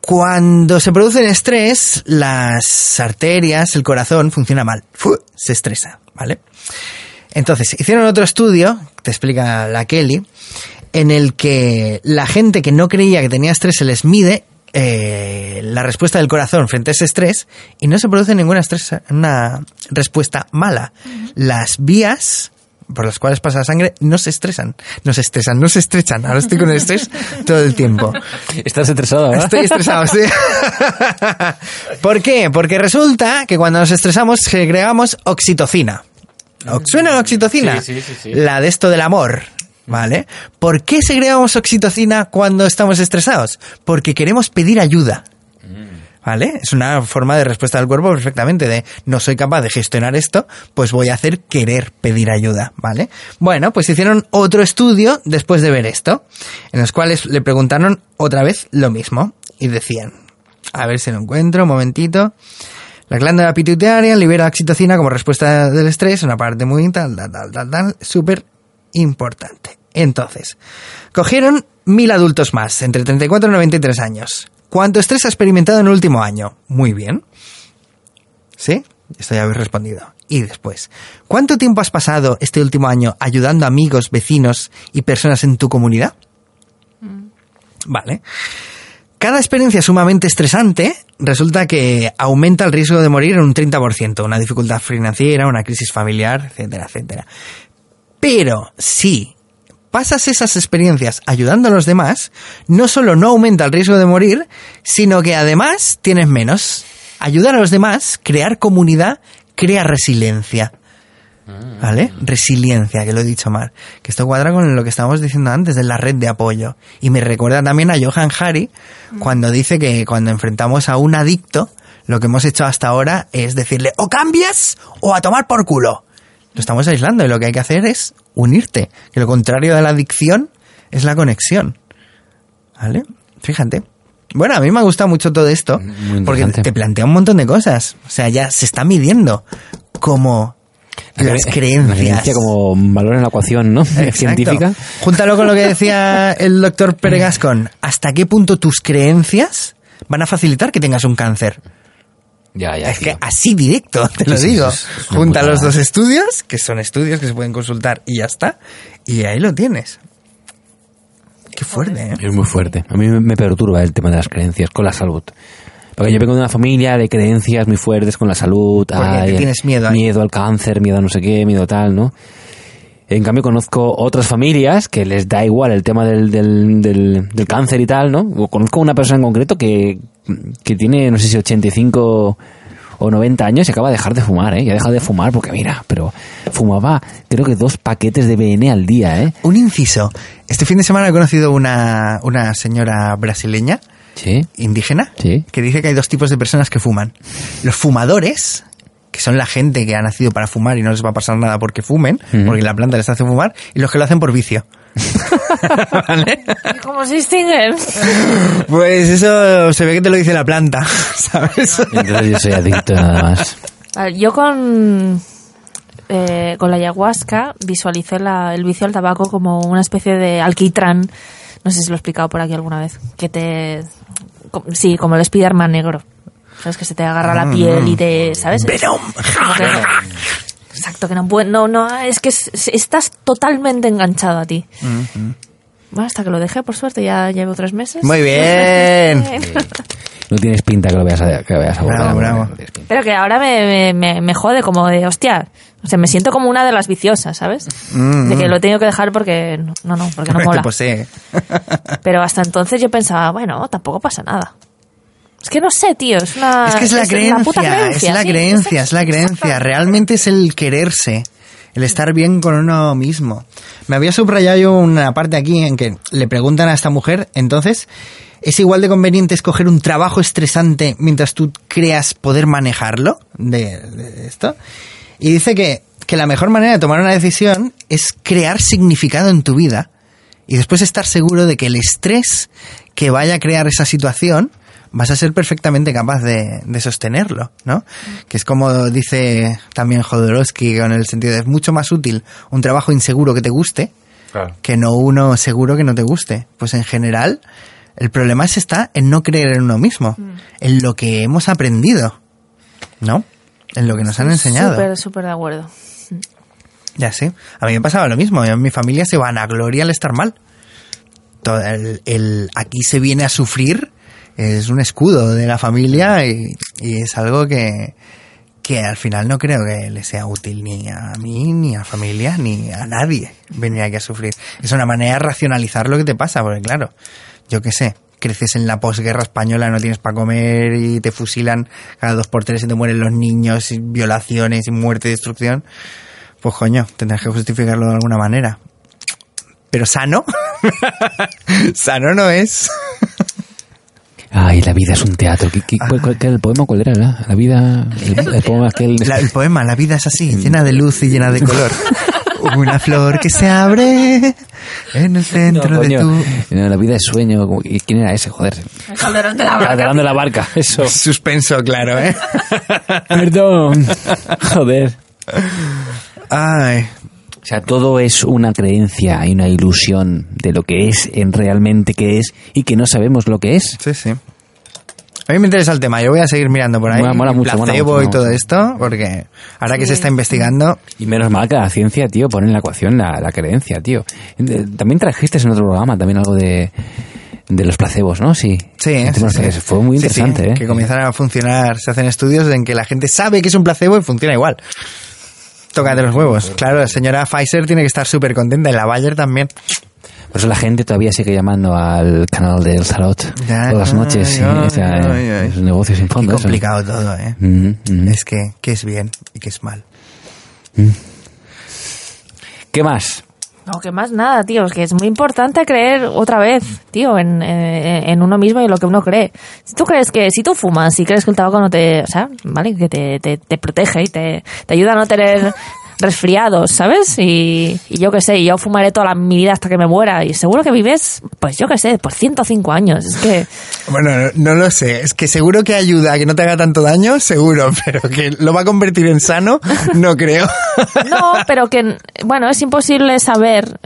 cuando se produce el estrés, las arterias, el corazón funciona mal, se estresa, ¿vale? Entonces, hicieron otro estudio, te explica la Kelly, en el que la gente que no creía que tenía estrés se les mide eh, la respuesta del corazón frente a ese estrés y no se produce ninguna estrés, una respuesta mala. Las vías por las cuales pasa la sangre no se estresan, no se estresan, no se estrechan. Ahora estoy con el estrés todo el tiempo. Estás estresado, ¿verdad? Estoy estresado, sí. ¿Por qué? Porque resulta que cuando nos estresamos segregamos oxitocina. ¿Suena la oxitocina? Sí, sí, sí, sí. La de esto del amor. ¿Vale? ¿Por qué segregamos oxitocina cuando estamos estresados? Porque queremos pedir ayuda. ¿Vale? Es una forma de respuesta del cuerpo perfectamente de no soy capaz de gestionar esto, pues voy a hacer querer pedir ayuda, ¿vale? Bueno, pues hicieron otro estudio después de ver esto, en los cuales le preguntaron otra vez lo mismo y decían, a ver si lo encuentro, un momentito. La glándula pituitaria libera oxitocina como respuesta del estrés, una parte muy tal, tal, tal, tal, tal, súper importante. Entonces, cogieron mil adultos más, entre 34 y 93 años. ¿Cuánto estrés ha experimentado en el último año? Muy bien. ¿Sí? Esto ya habéis respondido. Y después, ¿cuánto tiempo has pasado este último año ayudando a amigos, vecinos y personas en tu comunidad? Vale. Cada experiencia sumamente estresante resulta que aumenta el riesgo de morir en un 30%, una dificultad financiera, una crisis familiar, etcétera, etcétera. Pero si pasas esas experiencias ayudando a los demás, no solo no aumenta el riesgo de morir, sino que además tienes menos. Ayudar a los demás, crear comunidad, crea resiliencia. ¿Vale? Resiliencia, que lo he dicho mal. Que esto cuadra con lo que estábamos diciendo antes de la red de apoyo. Y me recuerda también a Johan Hari cuando dice que cuando enfrentamos a un adicto, lo que hemos hecho hasta ahora es decirle o cambias o a tomar por culo. Lo estamos aislando y lo que hay que hacer es unirte. Que lo contrario de la adicción es la conexión. ¿Vale? Fíjate. Bueno, a mí me ha gustado mucho todo esto porque te plantea un montón de cosas. O sea, ya se está midiendo como las La creencias. creencia como valor en la ecuación, ¿no? Exacto. Científica. Júntalo con lo que decía el doctor Pere Gascon. ¿Hasta qué punto tus creencias van a facilitar que tengas un cáncer? Ya, ya. Es tío. que así directo, te lo digo. es- es una Junta los dos estudios, que son estudios que se pueden consultar y ya está. Y ahí lo tienes. Qué fuerte, ¿eh? Es muy fuerte. A mí me- perturba el tema de las creencias con la salud. Porque yo vengo de una familia de creencias muy fuertes con la salud. Ay, tienes miedo ahí. Miedo al cáncer, miedo a no sé qué, miedo a tal, ¿no? En cambio, conozco otras familias que les da igual el tema del, del, del, del cáncer y tal, ¿no? O conozco una persona en concreto que, que tiene, no sé si 85 o 90 años y acaba de dejar de fumar, ¿eh? Ya ha dejado de fumar porque, mira, pero fumaba creo que dos paquetes de BN al día, ¿eh? Un inciso. Este fin de semana he conocido una, una señora brasileña, Sí. indígena, Sí. que dice que hay dos tipos de personas que fuman. Los fumadores, que son la gente que ha nacido para fumar y no les va a pasar nada porque fumen, porque la planta les hace fumar, y los que lo hacen por vicio. ¿Vale? ¿Cómo se distinguen? Pues eso se ve que te lo dice la planta, ¿sabes? Entonces yo soy adicto nada más. Yo con, eh, con la ayahuasca visualicé la- el vicio al tabaco como una especie de alquitrán. No sé si lo he explicado por aquí alguna vez. Que te. Sí, como el Spiderman negro. ¿Sabes? Que se te agarra la piel y te. ¿Sabes? Venom. Exacto, que no puede. No, no, es que es- estás totalmente enganchado a ti. Bueno, hasta que lo dejé, por suerte, ya llevo tres meses. Muy bien. No tienes pinta que lo veas a, que lo veas a Bravo, bravo. no. Pero que ahora me, me, me jode como de, hostia, o sea, me siento como una de las viciosas, ¿sabes? De que lo he tenido que dejar porque, no, no, no, porque no Te mola. posee. Pero hasta entonces yo pensaba, bueno, tampoco pasa nada. Es que no sé, tío, es una... Es que es la creencia, es la sí, creencia, es la creencia. Realmente es el quererse, el estar bien con uno mismo. Me había subrayado yo una parte aquí en que le preguntan a esta mujer, entonces, ¿es igual de conveniente escoger un trabajo estresante mientras tú creas poder manejarlo de, de esto? Y dice que, que la mejor manera de tomar una decisión es crear significado en tu vida y después estar seguro de que el estrés que vaya a crear esa situación vas a ser perfectamente capaz de, de sostenerlo, ¿no? Que es como dice también Jodorowsky, con el sentido de es mucho más útil un trabajo inseguro que te guste que no uno seguro que no te guste. Pues en general, el problema es está en no creer en uno mismo, en lo que hemos aprendido, ¿no? En lo que nos han enseñado. Súper, súper de acuerdo. Ya sé. A mí me pasaba lo mismo. En mi familia se van a gloria al estar mal. Todo el, el- aquí se viene a sufrir es un escudo de la familia y, es algo que, que al final no creo que le sea útil ni a mí, ni a familia, ni a nadie venir aquí a sufrir. Es una manera de racionalizar lo que te pasa, porque claro, yo qué sé, creces en la posguerra española, no tienes para comer y te fusilan cada dos por tres y te mueren los niños, violaciones y muerte y destrucción. Pues coño, tendrás que justificarlo de alguna manera. Pero sano, sano no es. Ay, la vida es un teatro. ¿Qué, qué- cuál- cuál- el poema? ¿Cuál era? La, la vida... El, el poema aquel... La- el poema, la vida es así, llena de luz y llena de color. Una flor que se abre en el centro No, de coño. tu... No, la vida es sueño. como- ¿y ¿Quién era ese? Joder. El calderón de la Calderón de la barca. Eso. Suspenso, claro, ¿eh? Perdón. Joder. Ay, O sea, todo es una creencia y una ilusión de lo que es en realmente que es y que no sabemos lo que es. sí, sí. A mí me interesa el tema, yo voy a seguir mirando por ahí. Mola- mola mucho, mola placebo mucho, y todo esto, porque ahora que se está investigando, Y menos mal que la ciencia, tío, pone en la ecuación la, la creencia, tío. También trajiste en otro programa también algo de, de los placebos, ¿no? Sí. Sí, sí. Fue muy Sí, interesante, sí, ¿eh? Que comienzan a funcionar, se hacen estudios en que la gente sabe que es un placebo y funciona igual. Tócate los huevos. Claro, la señora Pfizer tiene que estar súper contenta y la Bayer también. Por eso la gente todavía sigue llamando al canal del Ya, todas las noches. ay, sí, ay, ay. Es un negocio sin fondo. eso. complicado todo, ¿eh? Ujú, ujú. Es que, ¿qué es bien y qué es mal? ¿Qué más? No, que más nada, tío. Es que es muy importante creer otra vez, tío, en, eh, en uno mismo y en lo que uno cree. Si tú crees que, si tú fumas y crees que el tabaco no te, o sea, ¿vale? Que te, te, te protege y te, te ayuda a no tener resfriados, ¿sabes? Y, y yo qué sé, y yo fumaré toda la, mi vida hasta que me muera. Y seguro que vives, pues yo qué sé, por 105 años. Es que, Bueno, no, no lo sé. Es que seguro que ayuda a que no te haga tanto daño, seguro, pero que lo va a convertir en sano, no creo. No, pero que, bueno, es imposible saber.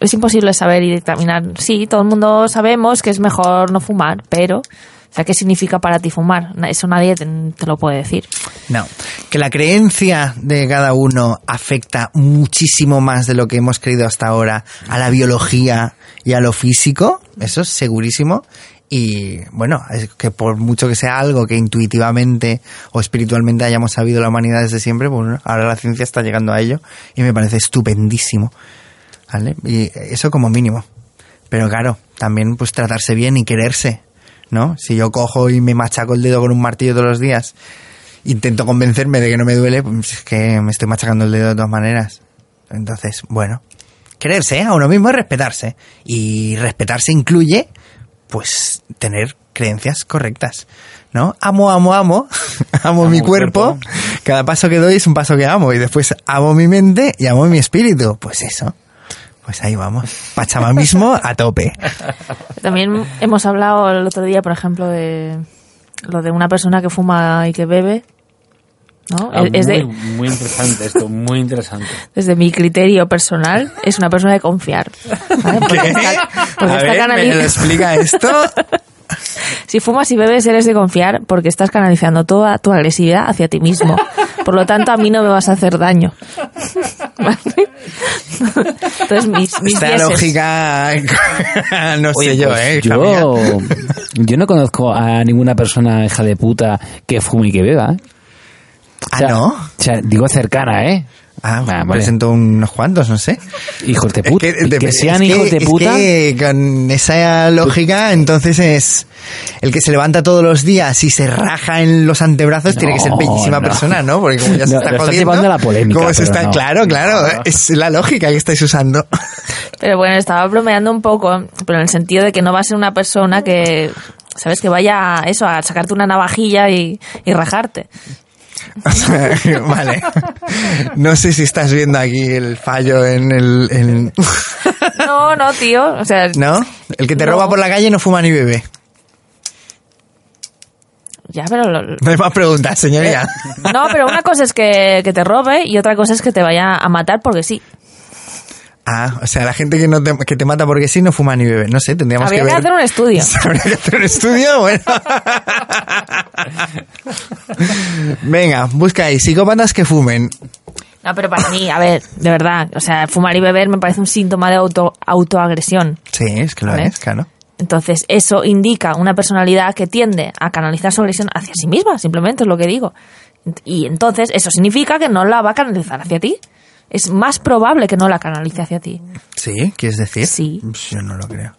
Es imposible saber y dictaminar. Sí, todo el mundo sabemos que es mejor no fumar, pero. O sea, ¿qué significa para ti fumar? Eso nadie te lo puede decir. No, que la creencia de cada uno afecta muchísimo más de lo que hemos creído hasta ahora a la biología y a lo físico, eso es segurísimo. Y bueno, es que por mucho que sea algo que intuitivamente o espiritualmente hayamos sabido la humanidad desde siempre, pues bueno, ahora la ciencia está llegando a ello y me parece estupendísimo. ¿Vale? Y eso como mínimo. Pero claro, también pues tratarse bien y quererse, ¿no? Si yo cojo y me machaco el dedo con un martillo todos los días intento convencerme de que no me duele, pues es que me estoy machacando el dedo de todas maneras. Entonces, bueno, quererse ¿eh? a uno mismo es respetarse. Y respetarse incluye, pues, tener creencias correctas. ¿No? Amo, amo, amo. amo, mi cuerpo. cuerpo. Cada paso que doy es un paso que amo. Y después amo mi mente y amo mi espíritu. Pues eso. Pues ahí vamos. Pachamamismo a tope. También hemos hablado el otro día, por ejemplo, de lo de una persona que fuma y que bebe. ¿no? Ah, es de, muy, muy interesante esto, muy interesante. desde mi criterio personal, es una persona de confiar. ¿vale? Porque está, porque a está ver, ¿me lo explica esto? Si fumas y bebes, eres de confiar porque estás canalizando toda tu agresividad hacia ti mismo. Por lo tanto, a mí no me vas a hacer daño. ¿Vale? Entonces, mis, mis Esta dieces. lógica, no sé Oye, yo, pues ¿eh? yo, yo no conozco a ninguna persona hija de puta que fume y que beba. ¿eh? O Ah, ¿no? O sea, digo cercana, ¿eh? Ah, Ah, vale. presento unos cuantos, no sé. Hijos de puta. Es que, de- sean es que- hijos de es puta. que con esa lógica, entonces es el que se levanta todos los días y se raja en los antebrazos tiene que ser No, bellísima no. persona, ¿no? Porque como ya se No, está jodiendo, llevando a la polémica, como se está, no. claro, claro, No. es la lógica que estáis usando. Pero bueno, estaba bromeando un poco, pero en el sentido de que no va a ser una persona que, ¿sabes? Que vaya a eso, a sacarte una navajilla y, y rajarte. O sea, vale. No sé si estás viendo aquí el fallo en el, en- No, no, tío. O sea, ¿no? El que te No. roba por la calle no fuma ni bebe. Ya, pero... lo- No hay más preguntas, señoría. no, pero una cosa es que, que te robe y otra cosa es que te vaya a matar porque sí. Ah, o sea, la gente que, no te, que te mata porque sí no fuma ni bebe. No sé, tendríamos Habría que que ver. hacer un estudio. Habría que hacer un estudio, bueno. Venga, busca ahí, psicópatas que fumen. No, pero para mí, a ver, de verdad, o sea, fumar y beber me parece un síntoma de auto, autoagresión. Sí, es que lo Vale. es, claro. Entonces, eso indica una personalidad que tiende a canalizar su agresión hacia sí misma, simplemente es lo que digo. Y entonces, eso significa que no la va a canalizar hacia ti. Es más probable que no la canalice hacia ti. Sí, ¿quieres decir? Sí. Yo no lo creo.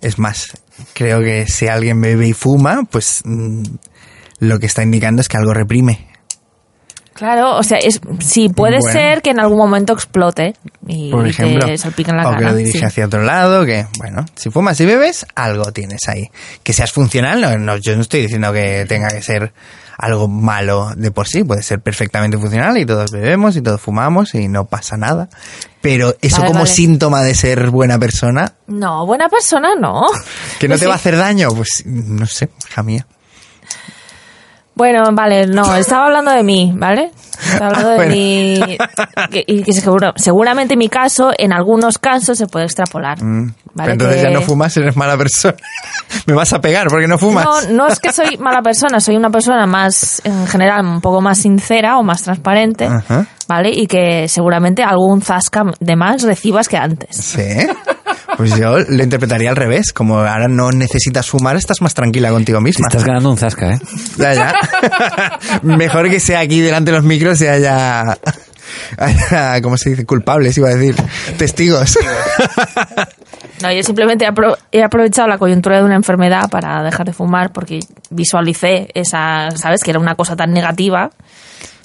Es más, creo que si alguien bebe y fuma, pues mm, lo que está indicando es que algo reprime. Claro, o sea, es, sí, puede Bueno. ser que en algún momento explote y, Por ejemplo. te salpique en la o cara. que lo dirige sí. hacia otro lado, que, bueno, si fumas y bebes, algo tienes ahí. Que seas funcional, no, no, yo no estoy diciendo que tenga que ser algo malo de por sí, puede ser perfectamente funcional y todos bebemos y todos fumamos y no pasa nada. Pero eso Vale, como vale. síntoma de ser buena persona, No, buena persona no. que no Pues te va a hacer daño, pues no sé, hija mía. Bueno, vale, no, estaba hablando de mí, ¿vale? Estaba hablando Ah, de bueno. mí. que- y que seguro, seguramente mi caso, en algunos casos, se puede extrapolar. Mm, ¿vale? pero entonces Que- ya no fumas, eres mala persona. Me vas a pegar porque no fumas. No, no es que soy mala persona, soy una persona más, en general, un poco más sincera o más transparente, Ajá. ¿vale? Y que seguramente algún zasca de más recibas que antes. Sí. Pues yo lo interpretaría al revés. Como ahora no necesitas fumar, estás más tranquila contigo Te misma. estás ganando un zasca, ¿eh? Ya, ya. Mejor que sea aquí delante de los micros y haya, haya, ¿cómo se dice? Culpables, iba a decir. Testigos. No, yo simplemente he, apro- he aprovechado la coyuntura de una enfermedad para dejar de fumar porque visualicé esa, ¿sabes? Que era una cosa tan negativa,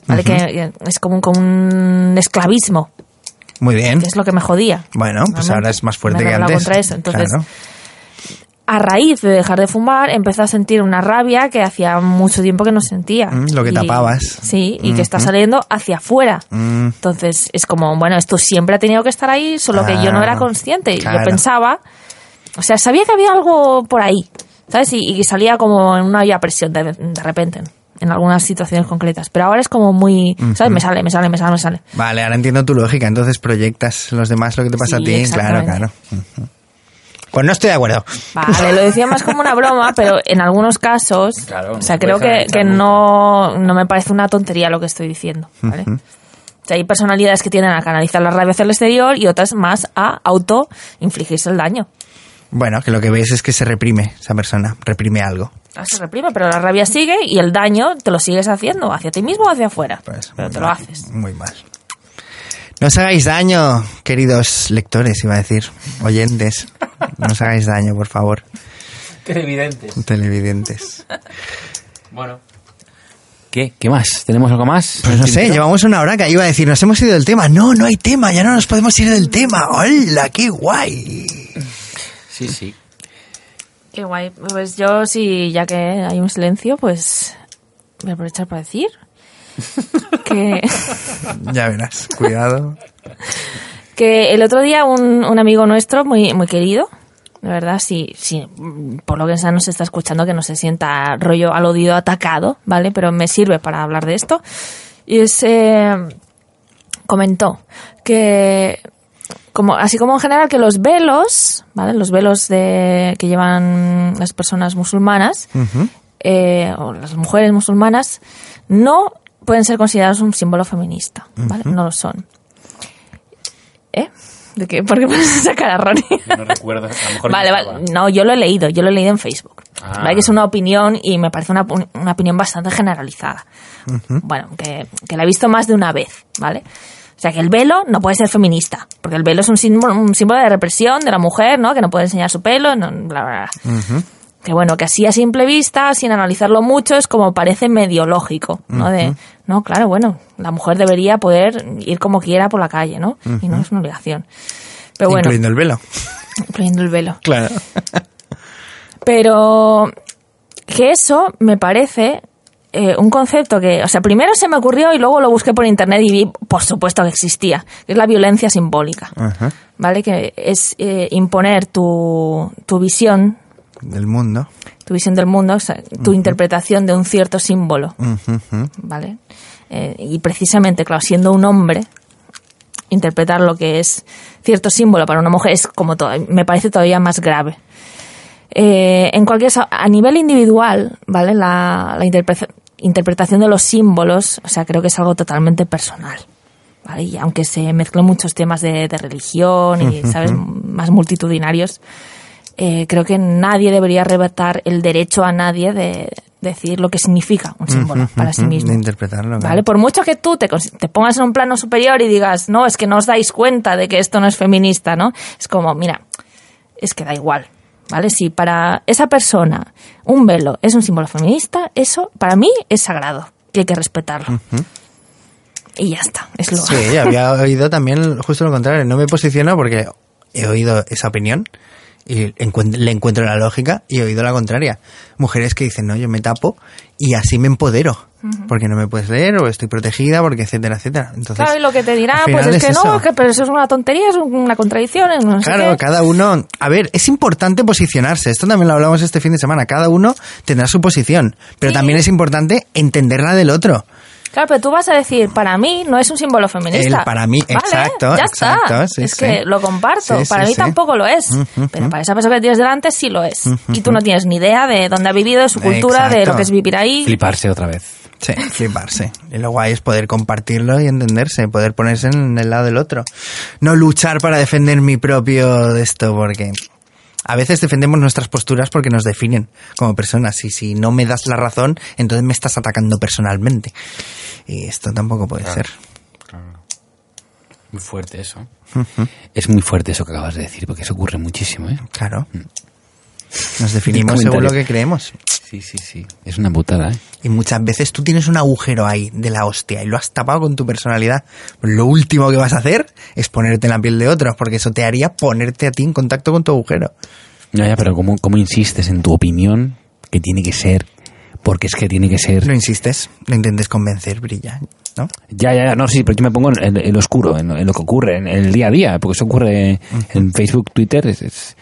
¿vale? Que es como un, como un esclavismo, Muy bien. que es lo que me jodía. Bueno, pues ahora es más fuerte Me que antes. contra eso. Entonces, Claro. a raíz de dejar de fumar, empecé a sentir una rabia que hacía mucho tiempo que no sentía. Mm, lo que Y- tapabas. Sí, y que está saliendo hacia afuera. Mm. Entonces, es como, bueno, esto siempre ha tenido que estar ahí, solo que yo no era Ah, consciente. claro. Yo pensaba, o sea, sabía que había algo por ahí, ¿sabes? Y, y salía como en una olla a presión de, de repente, en algunas situaciones concretas. Pero ahora es como muy, ¿sabes? Me sale, me sale, me sale, me sale. Vale, ahora entiendo tu lógica. Entonces proyectas los demás lo que te pasa Sí, a ti. Claro, claro. Pues no estoy de acuerdo. Vale, lo decía más como una broma, pero en algunos casos, Claro, o sea, creo que, que no, no me parece una tontería lo que estoy diciendo, ¿vale? O sea, hay personalidades que tienden a canalizar la rabia hacia el exterior y otras más a auto infligirse el daño. Bueno, que lo que ves es que se reprime esa persona, reprime algo. Ah, Se reprime, pero la rabia sigue y el daño te lo sigues haciendo hacia ti mismo o hacia afuera. Pues, pero te lo haces. Muy mal. No os hagáis daño, queridos lectores, iba a decir, oyentes. No os hagáis daño, por favor, Televidentes. televidentes. Bueno. ¿Qué? ¿Qué más? ¿Tenemos algo más? Pues no sé, llevamos una hora que iba a decir, nos hemos ido del tema. No, no hay tema, ya no nos podemos ir del tema. ¡Hola, qué guay! Sí, sí. Qué guay. Pues yo, sí, ya que hay un silencio, pues voy a aprovechar para decir que, Ya verás, cuidado. que el otro día un, un amigo nuestro muy, muy querido, de verdad, sí, sí, mm, por lo que sea nos está escuchando, que no se sienta rollo aludido, atacado, ¿vale? Pero me sirve para hablar de esto. Y es, eh, comentó que como así como en general que los velos, ¿vale? Los velos de que llevan las personas musulmanas eh, o las mujeres musulmanas no pueden ser considerados un símbolo feminista, ¿vale? No lo son. ¿Eh? ¿De qué? ¿Por qué pones esa cara, Ronnie? No recuerdo. A lo mejor Vale, no vale. No, yo lo he leído, yo lo he leído en Facebook. Ah. Vale, que es una opinión y me parece una, una opinión bastante generalizada. Bueno, que, que la he visto más de una vez, ¿vale? O sea, que el velo no puede ser feminista, porque el velo es un símbolo, un símbolo de represión de la mujer, ¿no? Que no puede enseñar su pelo, no, bla, bla, bla. Que bueno, que así a simple vista, sin analizarlo mucho, es como parece medio lógico, ¿no? De, no, claro, bueno, la mujer debería poder ir como quiera por la calle, ¿no? Y no es una obligación. Pero bueno, Incluyendo el velo. incluyendo el velo. Claro. Pero que eso me parece eh, un concepto que, o sea, primero se me ocurrió y luego lo busqué por internet y vi, por supuesto, que existía, que es la violencia simbólica, Ajá. ¿vale? Que es eh, imponer tu, tu visión del mundo. Tu visión del mundo, o sea, tu interpretación de un cierto símbolo. ¿vale? Eh, y precisamente, claro, siendo un hombre, interpretar lo que es cierto símbolo para una mujer es como to- me parece todavía más grave. Eh, en cualquier a nivel individual, ¿vale? La, la interpre- interpretación de los símbolos, o sea, creo que es algo totalmente personal. ¿vale? Y aunque se mezclan muchos temas de, de religión y, ¿sabes?, más multitudinarios, eh, creo que nadie debería arrebatar el derecho a nadie de decir lo que significa un símbolo para sí mismo. de interpretarlo, claro. ¿Vale? Por mucho que tú te, te pongas en un plano superior y digas, no, es que no os dais cuenta de que esto no es feminista, ¿no? Es como, mira, es que da igual, ¿vale? Si para esa persona un velo es un símbolo feminista, eso para mí es sagrado y hay que respetarlo. Y ya está, es lo Sí, había oído también justo lo contrario. No me posiciono porque he oído esa opinión y le encuentro la lógica y he oído la contraria. Mujeres que dicen, no, yo me tapo y así me empodero. Porque no me puedes leer o estoy protegida, porque etcétera, etcétera. Entonces, Claro, y lo que te dirá, pues es que no, que, pero eso es una tontería, es una contradicción, no Claro, cada uno. A ver, es importante posicionarse. Esto también lo hablamos este fin de semana. Cada uno tendrá su posición. Pero Sí. también es importante entenderla del otro. Claro, pero tú vas a decir, para mí no es un símbolo feminista. El para mí, Vale, exacto, Ya exacto, está. sí, es sí. que lo comparto. Sí, para sí, mí sí. tampoco lo es. Pero para esa persona que tienes delante sí lo es. Y tú no tienes ni idea de dónde ha vivido, de su cultura, de lo que es vivir ahí. Fliparse otra vez. Sí, fliparse. Y lo guay es poder compartirlo y entenderse, poder ponerse en el lado del otro. No luchar para defender mi propio de esto, porque a veces defendemos nuestras posturas porque nos definen como personas. Y si no me das la razón, entonces me estás atacando personalmente. Y esto tampoco puede ser. Muy fuerte eso. Es muy fuerte eso que acabas de decir, porque eso ocurre muchísimo, ¿eh? Claro. Nos definimos El según lo que creemos. Sí, sí, sí. Es una putada, ¿eh? Y muchas veces tú tienes un agujero ahí de la hostia y lo has tapado con tu personalidad. Pues lo último que vas a hacer es ponerte en la piel de otros, porque eso te haría ponerte a ti en contacto con tu agujero. Ya, ya, pero ¿cómo, ¿cómo insistes en tu opinión que tiene que ser? Porque es que tiene que ser... No insistes, no intentes convencer, brilla, ¿no? Ya, ya, ya, no, sí, pero yo me pongo en, en lo oscuro, en, lo- en lo que ocurre, en, el día a día, porque eso ocurre en Facebook, Twitter, es, es,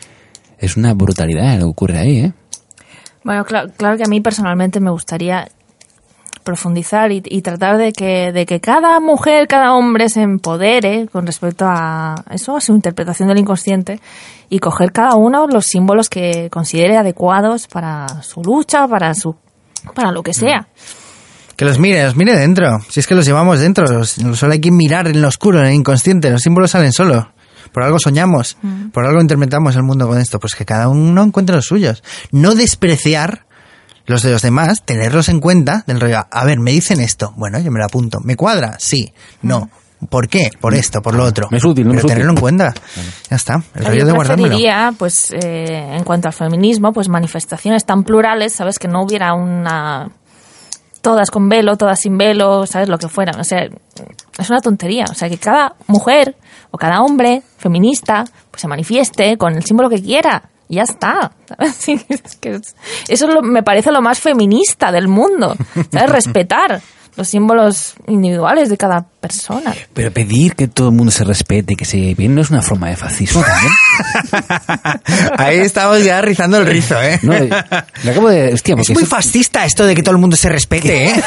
es una brutalidad lo que ocurre ahí, ¿eh? Bueno, claro, claro que a mí personalmente me gustaría profundizar y, y tratar de que, de que cada mujer, cada hombre se empodere con respecto a eso, a su interpretación del inconsciente y coger cada uno los símbolos que considere adecuados para su lucha, para su para lo que sea. Que los mire, los mire dentro. Si es que los llevamos dentro, los- solo hay que mirar en lo oscuro, en el inconsciente. Los símbolos salen solos. Por algo soñamos, por algo interpretamos el mundo con esto. Pues que cada uno encuentre los suyos. No despreciar los de los demás, tenerlos en cuenta, del rollo, a ver, me dicen esto, bueno, yo me lo apunto. ¿Me cuadra? Sí, no. ¿Por qué? Por esto, por lo otro. Me es útil, no me Pero es útil. tenerlo en cuenta. Ya está. El rollo Yo de guardármelo. preferiría, pues, eh, en cuanto al feminismo, pues manifestaciones tan plurales, ¿sabes? Que no hubiera una... Todas con velo, todas sin velo, ¿sabes? Lo que fuera. O sea, es una tontería. O sea, que cada mujer o cada hombre feminista pues se manifieste con el símbolo que quiera. Y ya está. ¿sabes? Sí, es que es- eso es lo- me parece lo más feminista del mundo. ¿Sabes? Respetar los símbolos individuales de cada persona. Pero pedir que todo el mundo se respete, que se bien, no es una forma de fascismo también. Ahí estamos ya rizando el rizo, ¿eh? No, le, le acabo de... Hostia, es muy eso- fascista esto de que todo el mundo se respete, ¿eh?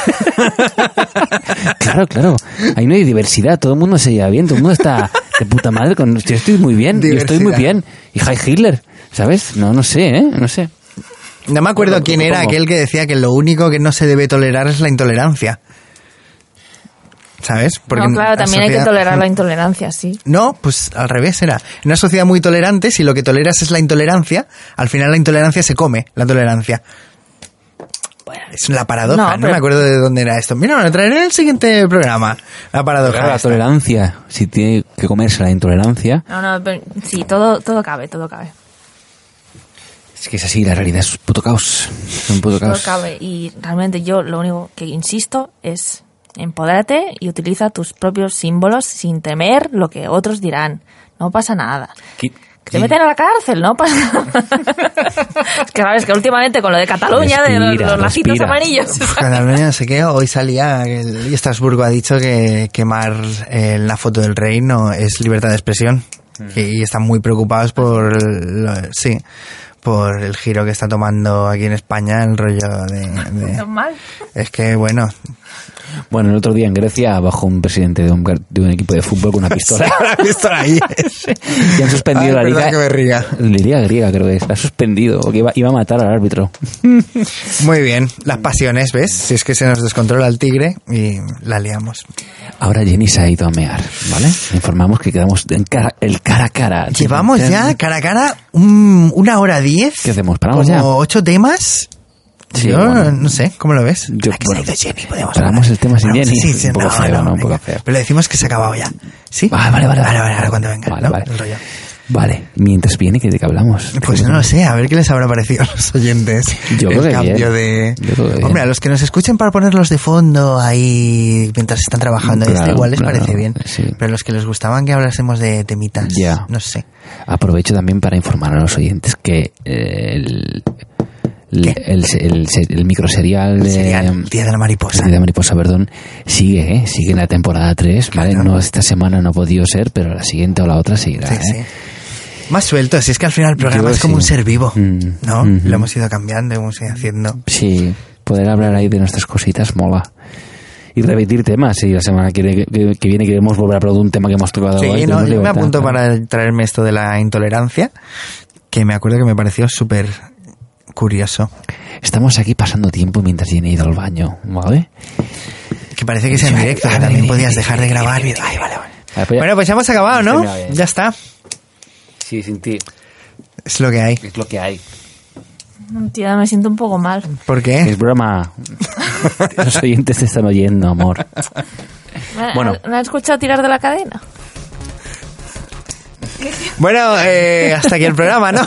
Claro, claro. Ahí no hay diversidad, todo el mundo se lleva bien, todo el mundo está de puta madre con... Yo estoy muy bien, yo estoy muy bien. Y Heil Hitler, ¿sabes? No, no sé, ¿eh? No sé. No me acuerdo quién era aquel que decía que lo único que no se debe tolerar es la intolerancia. ¿Sabes? no, claro, la también hay que tolerar la intolerancia, sí. No, pues al revés era. En una sociedad muy tolerante, si lo que toleras es la intolerancia, al final la intolerancia se come, la tolerancia. Es la paradoja, No, no, pero- me acuerdo de dónde era esto. Mira, lo traeré en el siguiente programa. La paradoja. Claro, la esta. tolerancia, si tiene que comerse la intolerancia, No, no, pero sí, todo, todo cabe, todo cabe. es que es así, la realidad es un puto caos. Es un puto Todo caos. cabe. Y realmente yo lo único que insisto es empodérate y utiliza tus propios símbolos sin temer lo que otros dirán. No pasa nada. Qui- Que te meten a la cárcel, no es que sabes que últimamente con lo de Cataluña, de los, lacitos respira. amarillos. Uf, Cataluña, no sé qué, hoy salía, el, y Estrasburgo ha dicho que quemar eh, la foto del rey no es libertad de expresión. Y, y están muy preocupados por, lo- sí, por el giro que está tomando aquí en España el rollo de... de- es que, bueno, Bueno, el otro día en Grecia bajó un presidente de un, de un equipo de fútbol con una pistola. la pistola ahí. y han suspendido Ay, la liga. que me ría. La liga griega creo que es. Ha suspendido porque iba, iba a matar al árbitro. Muy bien, las pasiones, ¿ves? Si es que se nos descontrola el tigre y la liamos. Ahora Jenny se ha ido a mear, ¿vale? Informamos que quedamos en cara, el cara a cara. Llevamos ya cara a cara un- una hora ¿Qué hacemos? ¿Paramos como ya? ocho temas. Sí, Yo bueno. no sé, ¿cómo lo ves? Yo- La bueno, Jenny, podemos paramos el tema sin Bueno, Jenny. sí, sí, Un poco feo, ¿no? Un poco feo. Pero le decimos que se ha acabado ya. ¿Sí? Vale, vale, vale. Vale, vale, ahora cuando venga. Vale, ¿no? vale. El rollo. Vale, mientras viene, ¿de qué hablamos? Pues no lo sé, a ver qué les habrá parecido a los oyentes. Yo el creo que cambio bien. de. Yo creo bien. Hombre, a los que nos escuchen para ponerlos de fondo ahí mientras están trabajando, Claro, igual les claro, parece bien. sí. Pero a los que les gustaban que hablásemos de temitas, Ya. no sé. Aprovecho también para informar a los oyentes que eh, el, el, el, el, el microserial de, Sería el Día de la Mariposa. de la Mariposa Perdón sigue, ¿eh? sigue en la temporada 3, ¿vale? Claro. No esta semana no ha podido ser, pero la siguiente o la otra seguirá, Sí, ¿eh? sí. Más suelto, si es que al final el programa Yo es como sí. un ser vivo, Mm, ¿no? ujú. Lo hemos ido cambiando, hemos ido haciendo. Sí, poder hablar ahí de nuestras cositas mola. Y repetir temas, si la semana que, que- que viene queremos volver a hablar de un tema que hemos tocado Sí, hoy. no, yo me apunto para traerme esto de la intolerancia, que me acuerdo que me pareció súper curioso. Estamos aquí pasando tiempo mientras ha ido al baño, ¿vale? Que parece que sea en directo, que también podías dejar de grabar. Ay, vale, vale. Bueno, pues ya hemos acabado, ¿no? Ya está. Sí, sin ti. Es lo que hay. Es lo que hay. Tía, me siento un poco mal. ¿Por qué? Es broma. Los oyentes te están oyendo, amor. Bueno. ¿No has escuchado tirar de la cadena? Bueno, eh, hasta aquí el programa, ¿no?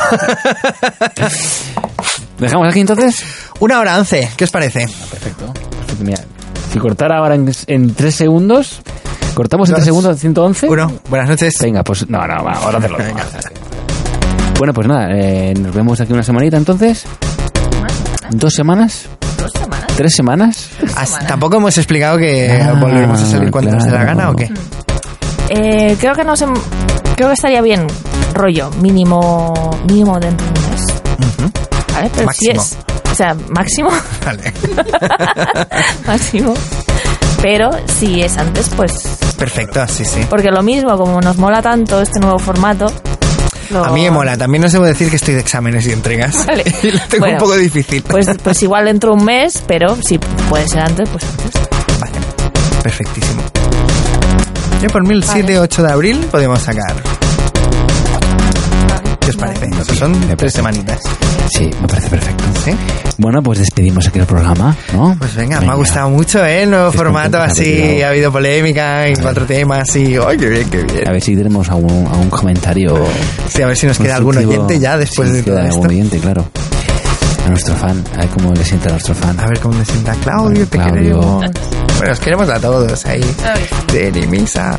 ¿Dejamos aquí entonces? Una hora once, ¿qué os parece? Perfecto. Perfecto, Mira, si cortara ahora en, en tres segundos, cortamos tres segundos 111. Uno, buenas noches. Venga, pues no, no, va, ahora hacerlo. Bueno, pues nada, eh, nos vemos aquí una semanita entonces. ¿Dos semanas? Dos semanas. ¿Tres semanas? As- Tampoco hemos explicado que Ah, volveremos a salir cuando nos dé la gana o qué. Eh, creo que nos creo que estaría bien rollo mínimo mínimo dentro de un mes vale pero Máximo. si es o sea máximo Vale. máximo pero si es antes pues Perfecto, sí, sí. porque lo mismo como nos mola tanto este nuevo formato lo- A mí me mola. También os debo decir que estoy de exámenes y entregas. Vale. y lo tengo Bueno, un poco difícil. pues pues igual dentro de un mes pero si puede ser antes pues antes Vale. Perfectísimo. Yo por mí el 7 8 de abril podemos sacar. ¿Qué os parece? Son tres semanitas. Sí, me parece perfecto. ¿Sí? Bueno, pues despedimos aquí el programa, ¿no? Pues venga, me ha gustado mucho, ¿eh? El nuevo formato de así, ha habido polémica y cuatro temas y... ¡Ay, qué bien, qué bien! A ver si tenemos algún, algún comentario. Sí, a ver si nos queda algún oyente ya después Sí, de queda todo algún esto. oyente, claro. A nuestro fan, a ver cómo le sienta a nuestro fan. A ver cómo me sienta Claudio, te Claudio. queremos. Bueno, os queremos a todos ahí. Jenny, Misa.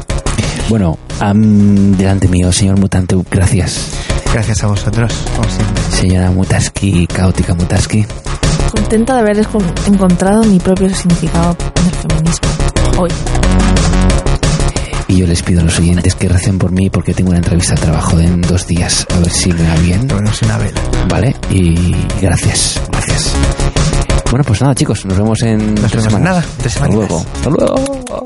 Bueno, am, delante mío, señor Mutante, gracias. Gracias a vosotros, como siempre. Señora Mutaski, caótica Mutaski. contenta de haber encontrado mi propio significado en el feminismo hoy Y yo les pido a los oyentes que recen por mí porque tengo una entrevista de trabajo en dos días, a ver si me va bien. Ponemos una vela. ¿Vale? Y gracias, gracias. Bueno, pues nada, chicos, nos vemos en Nos tres vemos en semanas. nada, tres Hasta luego. Hasta luego.